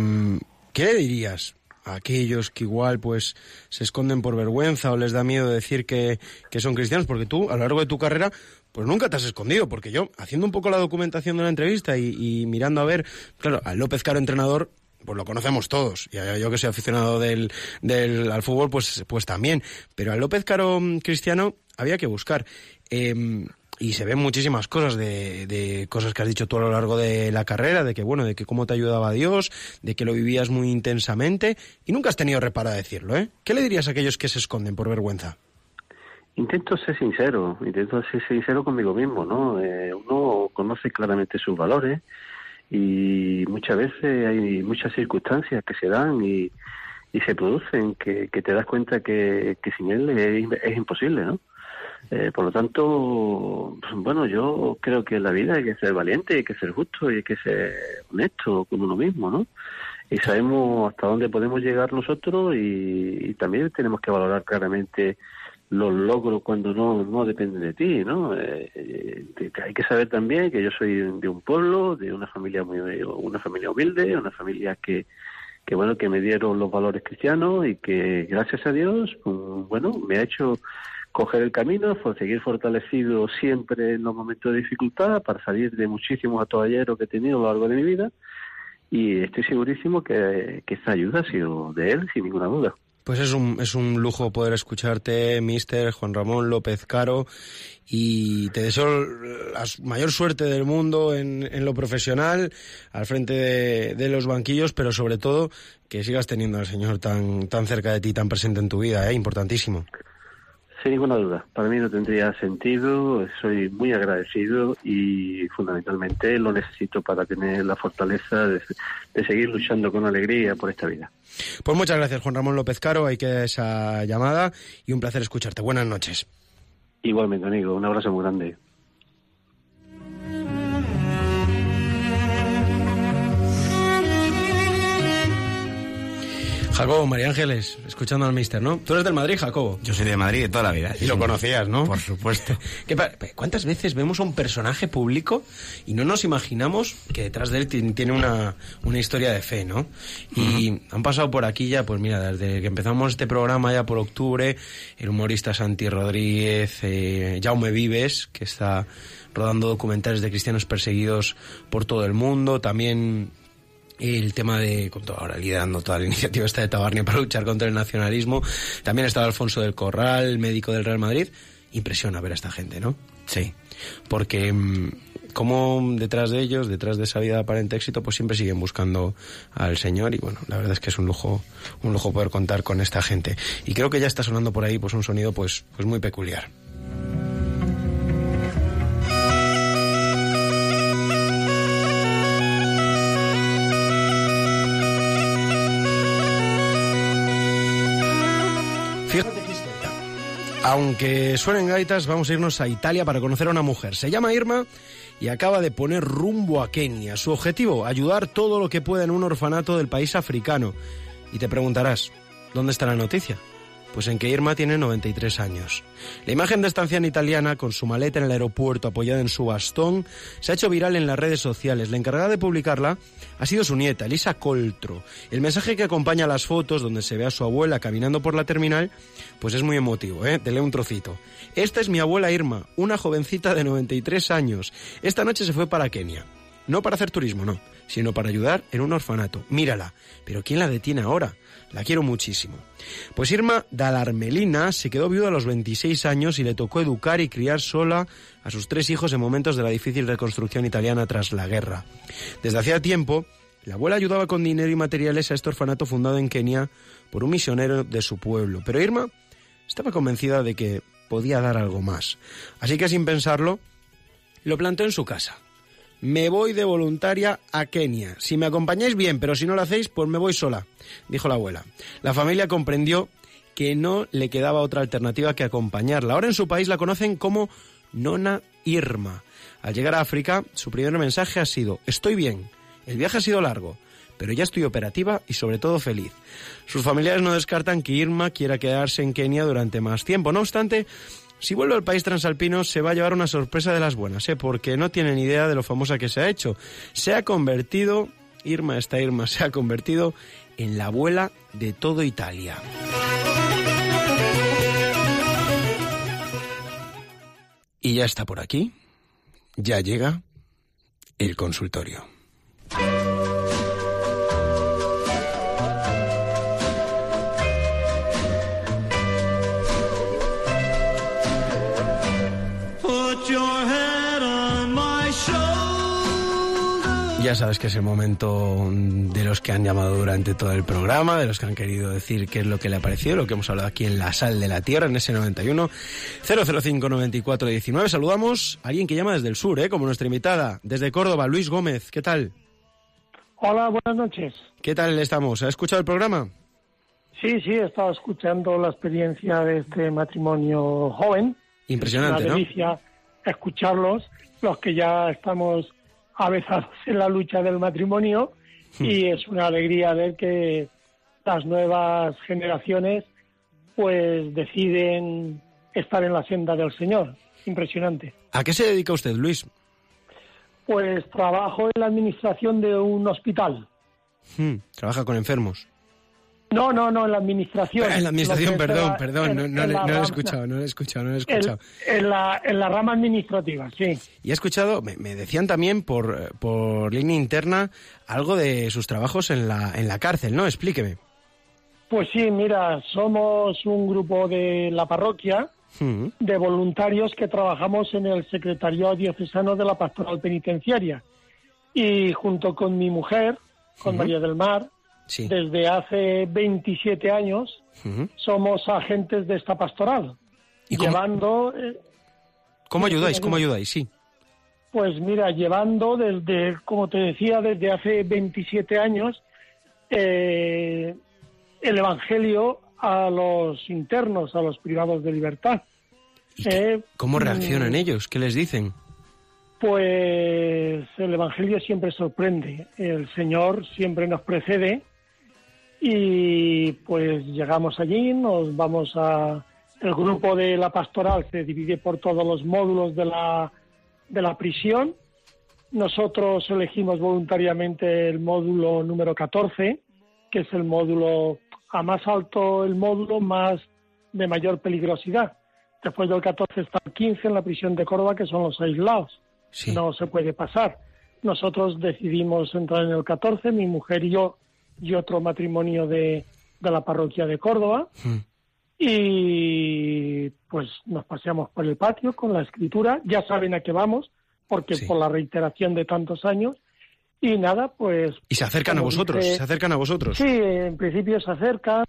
¿Qué le dirías a aquellos que igual pues se esconden por vergüenza o les da miedo decir que, que son cristianos? Porque tú, a lo largo de tu carrera, pues nunca te has escondido, porque yo, haciendo un poco la documentación de la entrevista y, mirando a ver, claro, al López Caro entrenador, pues lo conocemos todos. Y yo que soy aficionado del, del, al fútbol, pues, pues también. Pero al López Caro mm, Cristiano había que buscar. Eh, y se ven muchísimas cosas de, de, cosas que has dicho tú a lo largo de la carrera, de que bueno, de que cómo te ayudaba Dios, de que lo vivías muy intensamente y nunca has tenido reparo a decirlo, ¿eh? ¿Qué le dirías a aquellos que se esconden por vergüenza? Intento ser sincero, intento ser sincero conmigo mismo, ¿no? Eh, uno conoce claramente sus valores y muchas veces hay muchas circunstancias que se dan y, se producen que, te das cuenta que, sin él es, es imposible, ¿no? Eh, por lo tanto, bueno, yo creo que en la vida hay que ser valiente, hay que ser justo y hay que ser honesto con uno mismo, ¿no? Y sabemos hasta dónde podemos llegar nosotros y también tenemos que valorar claramente los logros cuando no, no dependen de ti, ¿no? Eh, eh, hay que saber también que yo soy de un pueblo, de una familia muy, una familia humilde, una familia que, que bueno, que me dieron los valores cristianos y que gracias a Dios, pues, bueno, me ha hecho coger el camino, seguir fortalecido siempre en los momentos de dificultad, para salir de muchísimos atolladeros que he tenido a lo largo de mi vida. Y estoy segurísimo que, que esta ayuda ha sido de él, sin ninguna duda. Pues es un, es un lujo poder escucharte, mister Juan Ramón López Caro, y te deseo la mayor suerte del mundo en, en lo profesional, al frente de, los banquillos, pero sobre todo que sigas teniendo al Señor tan, tan cerca de ti, tan presente en tu vida, ¿eh? importantísimo. Sin ninguna duda, para mí no tendría sentido, soy muy agradecido y fundamentalmente lo necesito para tener la fortaleza de, de, seguir luchando con alegría por esta vida. Pues muchas gracias Juan Ramón López Caro, hay que esa llamada y un placer escucharte. Buenas noches. Igualmente, amigo, un abrazo muy grande. Jacobo, María Ángeles, escuchando al mister, ¿no? Tú eres del Madrid, Jacobo. Yo soy de Madrid de toda la vida. Y lo conocías, ¿no? Por supuesto. ¿Cuántas veces vemos a un personaje público y no nos imaginamos que detrás de él tiene una, una historia de fe, ¿no? Y uh -huh. han pasado por aquí ya, pues mira, desde que empezamos este programa ya por octubre, el humorista Santi Rodríguez, eh, Jaume Vives, que está rodando documentales de cristianos perseguidos por todo el mundo, también el tema de, con toda, ahora liderando toda la iniciativa esta de Tabarnia para luchar contra el nacionalismo. También estaba Alfonso del Corral, médico del Real Madrid. Impresiona ver a esta gente, ¿no? Sí. Porque como detrás de ellos, detrás de esa vida de aparente éxito, pues siempre siguen buscando al Señor y bueno, la verdad es que es un lujo, un lujo poder contar con esta gente. Y creo que ya está sonando por ahí pues un sonido pues, pues muy peculiar. Fíjate. Aunque suenen gaitas, vamos a irnos a Italia para conocer a una mujer. Se llama Irma y acaba de poner rumbo a Kenia. Su objetivo, ayudar todo lo que pueda en un orfanato del país africano. Y te preguntarás, ¿dónde está la noticia? Pues en que Irma tiene 93 años. La imagen de esta anciana italiana, con su maleta en el aeropuerto apoyada en su bastón, se ha hecho viral en las redes sociales. La encargada de publicarla ha sido su nieta, Elisa Coltro. El mensaje que acompaña a las fotos, donde se ve a su abuela caminando por la terminal, pues es muy emotivo, ¿eh? Te un trocito. Esta es mi abuela Irma, una jovencita de 93 años. Esta noche se fue para Kenia. No para hacer turismo, no, sino para ayudar en un orfanato. Mírala. Pero ¿quién la detiene ahora? La quiero muchísimo. Pues Irma Dalarmelina se quedó viuda a los 26 años y le tocó educar y criar sola a sus tres hijos en momentos de la difícil reconstrucción italiana tras la guerra. Desde hacía tiempo, la abuela ayudaba con dinero y materiales a este orfanato fundado en Kenia por un misionero de su pueblo. Pero Irma estaba convencida de que podía dar algo más. Así que sin pensarlo, lo plantó en su casa me voy de voluntaria a Kenia. Si me acompañáis bien, pero si no lo hacéis, pues me voy sola, dijo la abuela. La familia comprendió que no le quedaba otra alternativa que acompañarla. Ahora en su país la conocen como Nona Irma. Al llegar a África, su primer mensaje ha sido, estoy bien, el viaje ha sido largo, pero ya estoy operativa y sobre todo feliz. Sus familiares no descartan que Irma quiera quedarse en Kenia durante más tiempo. No obstante, Si vuelve al país transalpino se va a llevar una sorpresa de las buenas, ¿eh? porque no tiene ni idea de lo famosa que se ha hecho. Se ha convertido, Irma, esta Irma, se ha convertido en la abuela de todo Italia. Y ya está por aquí, ya llega el consultorio. Ya sabes que es el momento de los que han llamado durante todo el programa, de los que han querido decir qué es lo que le ha parecido, lo que hemos hablado aquí en la sal de la tierra, en ese 91 005 94 19. Saludamos a alguien que llama desde el sur, ¿eh? como nuestra invitada, desde Córdoba, Luis Gómez. ¿Qué tal? Hola, buenas noches. ¿Qué tal estamos? ¿Ha escuchado el programa? Sí, sí, he estado escuchando la experiencia de este matrimonio joven. Impresionante, es una ¿no? delicia escucharlos, los que ya estamos avezados en la lucha del matrimonio, Hmm. y es una alegría ver que las nuevas generaciones pues deciden estar en la senda del Señor. Impresionante. ¿A qué se dedica usted, Luis? Pues trabajo en la administración de un hospital. Hmm, trabaja con enfermos. No, no, no, en la administración. En la administración, perdón, perdón, en- no, no en no lo he escuchado, no lo he escuchado, no lo he escuchado. En, la, en la rama administrativa, sí. Y he escuchado, me, me decían también por, por línea interna algo de sus trabajos en la, en la cárcel, ¿no? Explíqueme. Pues sí, mira, somos un grupo de la parroquia Hmm, de voluntarios que trabajamos en el Secretariado Diocesano de la Pastoral Penitenciaria. Y junto con mi mujer, con Ujú. María del Mar, Sí. desde hace 27 años somos agentes de esta pastoral. ¿Y cómo- llevando, eh, ¿Cómo Sí, ayudáis? ¿Cómo ayudáis? Sí. Pues mira, llevando desde, como te decía, desde hace 27 años eh, el Evangelio a los internos, a los privados de libertad. Eh, ¿Cómo mm, reaccionan ellos? ¿Qué les dicen? Pues el Evangelio siempre sorprende, el Señor siempre nos precede y pues llegamos allí, nos vamos a... El grupo de la pastoral se divide por todos los módulos de la, de la prisión. Nosotros elegimos voluntariamente el módulo número 14, que es el módulo a más alto, el módulo más de mayor peligrosidad. Después del 14 está el 15 en la prisión de Córdoba, que son los aislados Sí. no se puede pasar. Nosotros decidimos entrar en el 14, mi mujer y yo, y otro matrimonio de, de la parroquia de Córdoba, Hmm. y pues nos paseamos por el patio con la escritura, ya saben a qué vamos, porque Sí. por la reiteración de tantos años, y nada, pues... Y se acercan a vosotros, se acercan a vosotros. Sí, en principio se acercan,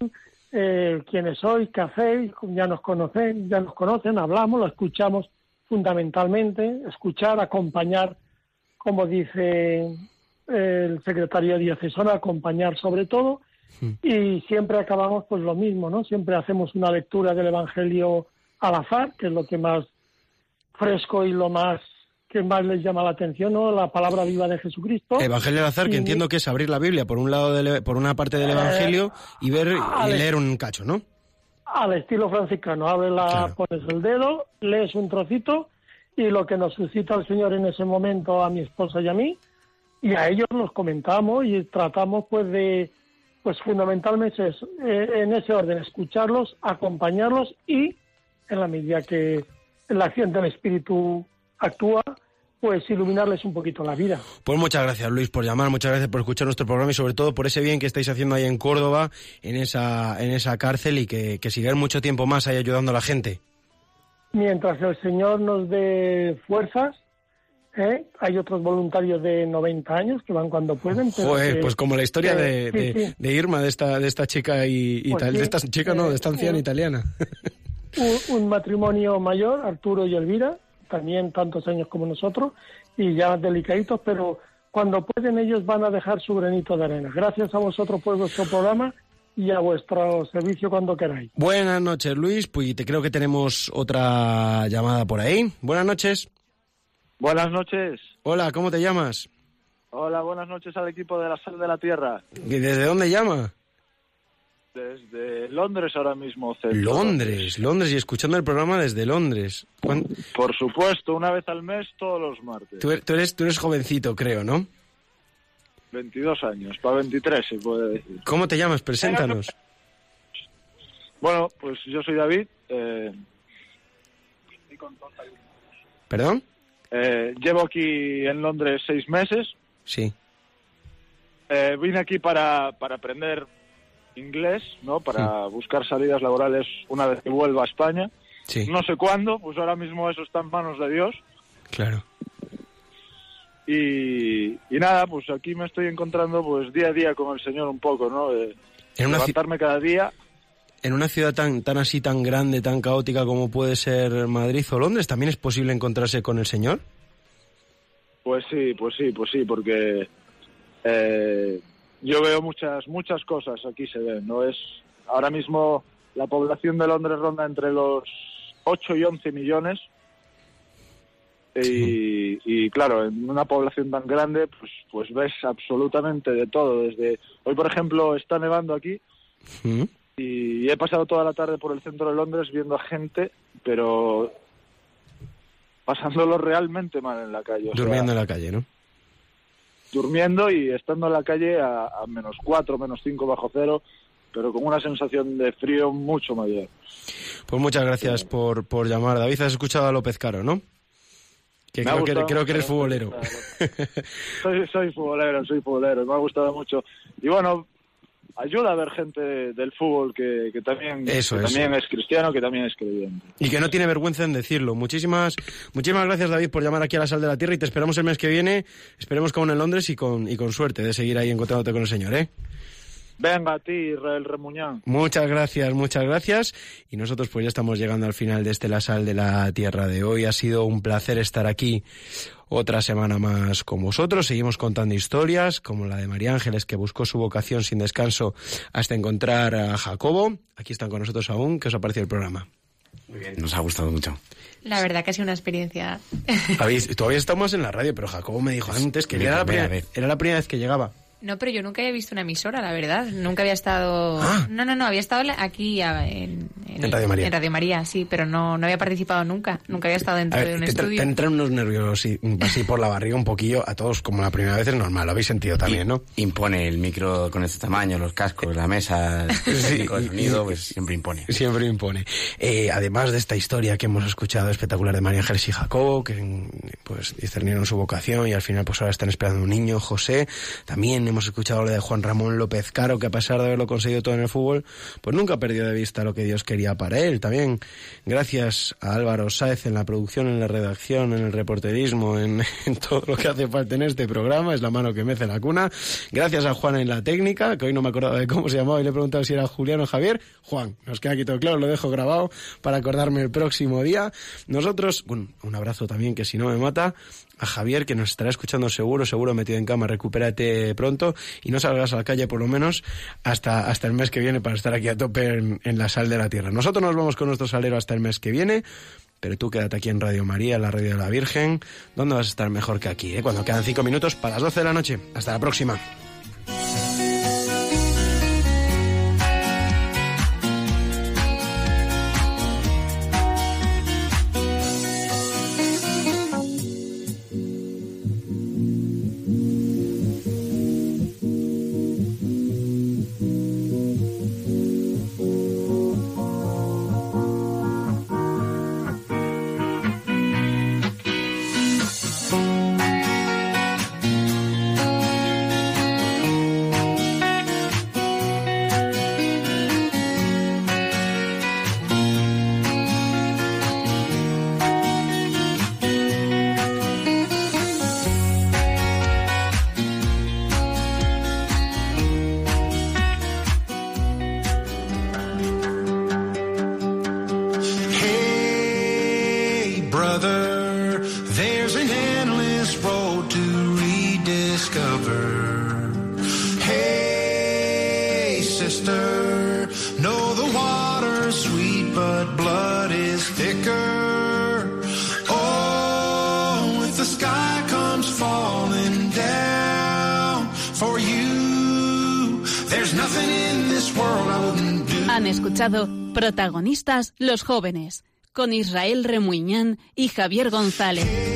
eh, quiénes sois, qué hacéis, ya nos conocen, ya nos conocen, hablamos, lo escuchamos fundamentalmente, escuchar, acompañar, como dice el secretario diocesano, acompañar sobre todo, y siempre acabamos pues lo mismo, ¿no? Siempre hacemos una lectura del Evangelio al azar, que es lo que más fresco y lo más que más les llama la atención, ¿no? La palabra viva de Jesucristo. Evangelio al azar, que entiendo que es abrir la Biblia por un lado, del- por una parte del Eh, Evangelio y ver y leer un cacho, ¿no? al estilo franciscano. Abres la, Claro. pones el dedo, lees un trocito y lo que nos suscita el Señor en ese momento a mi esposa y a mí, y a ellos nos comentamos y tratamos pues de, pues fundamentalmente es, eh, en ese orden, escucharlos, acompañarlos y en la medida que la acción del Espíritu actúa, pues iluminarles un poquito la vida. Pues muchas gracias, Luis, por llamar, muchas gracias por escuchar nuestro programa y sobre todo por ese bien que estáis haciendo ahí en Córdoba, en esa, en esa cárcel y que, que sigáis mucho tiempo más ahí ayudando a la gente. Mientras el Señor nos dé fuerzas, ¿eh? hay otros voluntarios de 90 años que van cuando pueden. pero Joder, que- pues como la historia que- de, sí, de- sí. de Irma, de esta, de esta chica y, y Pues tal, sí. de esta chica no, de esta anciana Eh, italiana. Un, un matrimonio mayor, Arturo y Elvira, también tantos años como nosotros, y ya delicaditos, pero cuando pueden ellos van a dejar su granito de arena. Gracias a vosotros por vuestro programa y a vuestro servicio cuando queráis. Buenas noches, Luis, pues te creo que tenemos otra llamada por ahí. Buenas noches. Buenas noches. Hola, ¿cómo te llamas? Hola, buenas noches al equipo de la Sal de la Tierra. ¿Y ¿Desde dónde llama? Desde Londres ahora mismo. centro. Londres, Londres y escuchando el programa desde Londres. ¿Cuán- Por supuesto, una vez al mes, todos los martes. Tú, er- tú eres, tú eres jovencito, creo, ¿no? 22 años, para 23 se puede decir. ¿Cómo te llamas? Preséntanos. Bueno, pues yo soy David. eh, ¿Perdón? Eh, llevo aquí en Londres seis meses. Sí. Eh, vine aquí para, para aprender inglés, ¿no? Para buscar salidas laborales una vez que vuelva a España. Sí. No sé cuándo, pues ahora mismo eso está en manos de Dios. Claro. Y, y nada, pues aquí me estoy encontrando pues día a día con el Señor un poco, ¿no? De En una levantarme cada día. En una ciudad tan, tan así, tan grande, tan caótica como puede ser Madrid o Londres, ¿también es posible encontrarse con el Señor? Pues sí, pues sí, pues sí, porque eh, yo veo muchas muchas cosas aquí se ven, ¿no? Es ahora mismo la población de Londres ronda entre los 8 y 11 millones. Y, y, claro, en una población tan grande, pues, pues ves absolutamente de todo. Desde hoy, por ejemplo, está nevando aquí ¿Mm? Y he pasado toda la tarde por el centro de Londres viendo a gente, pero pasándolo realmente mal en la calle. o sea, Durmiendo en la calle, ¿no? durmiendo y estando en la calle a, a menos 4, menos 5 bajo cero, pero con una sensación de frío mucho mayor. Pues muchas gracias por, por llamar. David, has escuchado a López Caro, ¿no? Que creo que, gustado creo que eres futbolero. Soy, soy futbolero, soy futbolero, me ha gustado mucho. Y bueno, ayuda a ver gente del fútbol que, que también, Eso, que eso. también es cristiano, que también es creyente. Y que no tiene vergüenza en decirlo. Muchísimas, muchísimas gracias, David, por llamar aquí a la Sal de la Tierra y te esperamos el mes que viene. Esperemos que aún en Londres y con, y con suerte de seguir ahí encontrándote con el Señor, ¿eh? Venga a ti, Israel Remuñán. Muchas gracias, muchas gracias. Y nosotros pues ya estamos llegando al final de este La Sal de la Tierra de hoy. Ha sido un placer estar aquí otra semana más con vosotros. Seguimos contando historias como la de María Ángeles que buscó su vocación sin descanso hasta encontrar a Jacobo. Aquí están con nosotros aún. ¿Qué os ha parecido el programa? Muy bien. Nos ha gustado mucho. La verdad que ha sido una experiencia. Habéis, todavía estamos en la radio, pero Jacobo me dijo antes que era la, primera primera, vez. era la primera vez que llegaba. No, pero yo nunca había visto una emisora, la verdad. Nunca había estado. Ah. No, no, no, había estado aquí en, En Radio María. En Radio María, sí, pero no, no había participado nunca. Nunca había estado dentro ver, de un te, estudio. te entran unos nervios y- así por la barriga un poquillo a todos, como la primera vez es normal, lo habéis sentido también, ¿no? Impone el micro con este tamaño, los cascos, la mesa, el Sí. sonido, pues siempre impone. Siempre impone. Eh, además de esta historia que hemos escuchado espectacular de María Ángeles y Jacobo, que pues discernieron su vocación y al final pues ahora están esperando un niño, José. También hemos escuchado lo de Juan Ramón López Caro, que a pesar de haberlo conseguido todo en el fútbol, pues nunca perdió de vista lo que Dios quería para él. También gracias a Álvaro Sáez en la producción, en la redacción, en el reporterismo, en, todo lo que hace falta en este programa, es la mano que mece la cuna. Gracias a Juan en la técnica, que hoy no me acordaba de cómo se llamaba y le he preguntado si era Julián o Javier. Juan, nos queda aquí todo claro, lo dejo grabado para acordarme el próximo día. Nosotros, bueno, un abrazo también que si no me mata, a Javier que nos estará escuchando seguro, seguro metido en cama, recupérate pronto y no salgas a la calle por lo menos hasta, hasta el mes que viene para estar aquí a tope en, la sal de la tierra. Nosotros nos vamos con nuestro salero hasta el mes que viene. Pero tú quédate aquí en Radio María, la radio de la Virgen. ¿Dónde vas a estar mejor que aquí? eh? Cuando quedan cinco minutos para las 12 de la noche. Hasta la próxima. Protagonistas los jóvenes con Israel Remuñán y Javier González.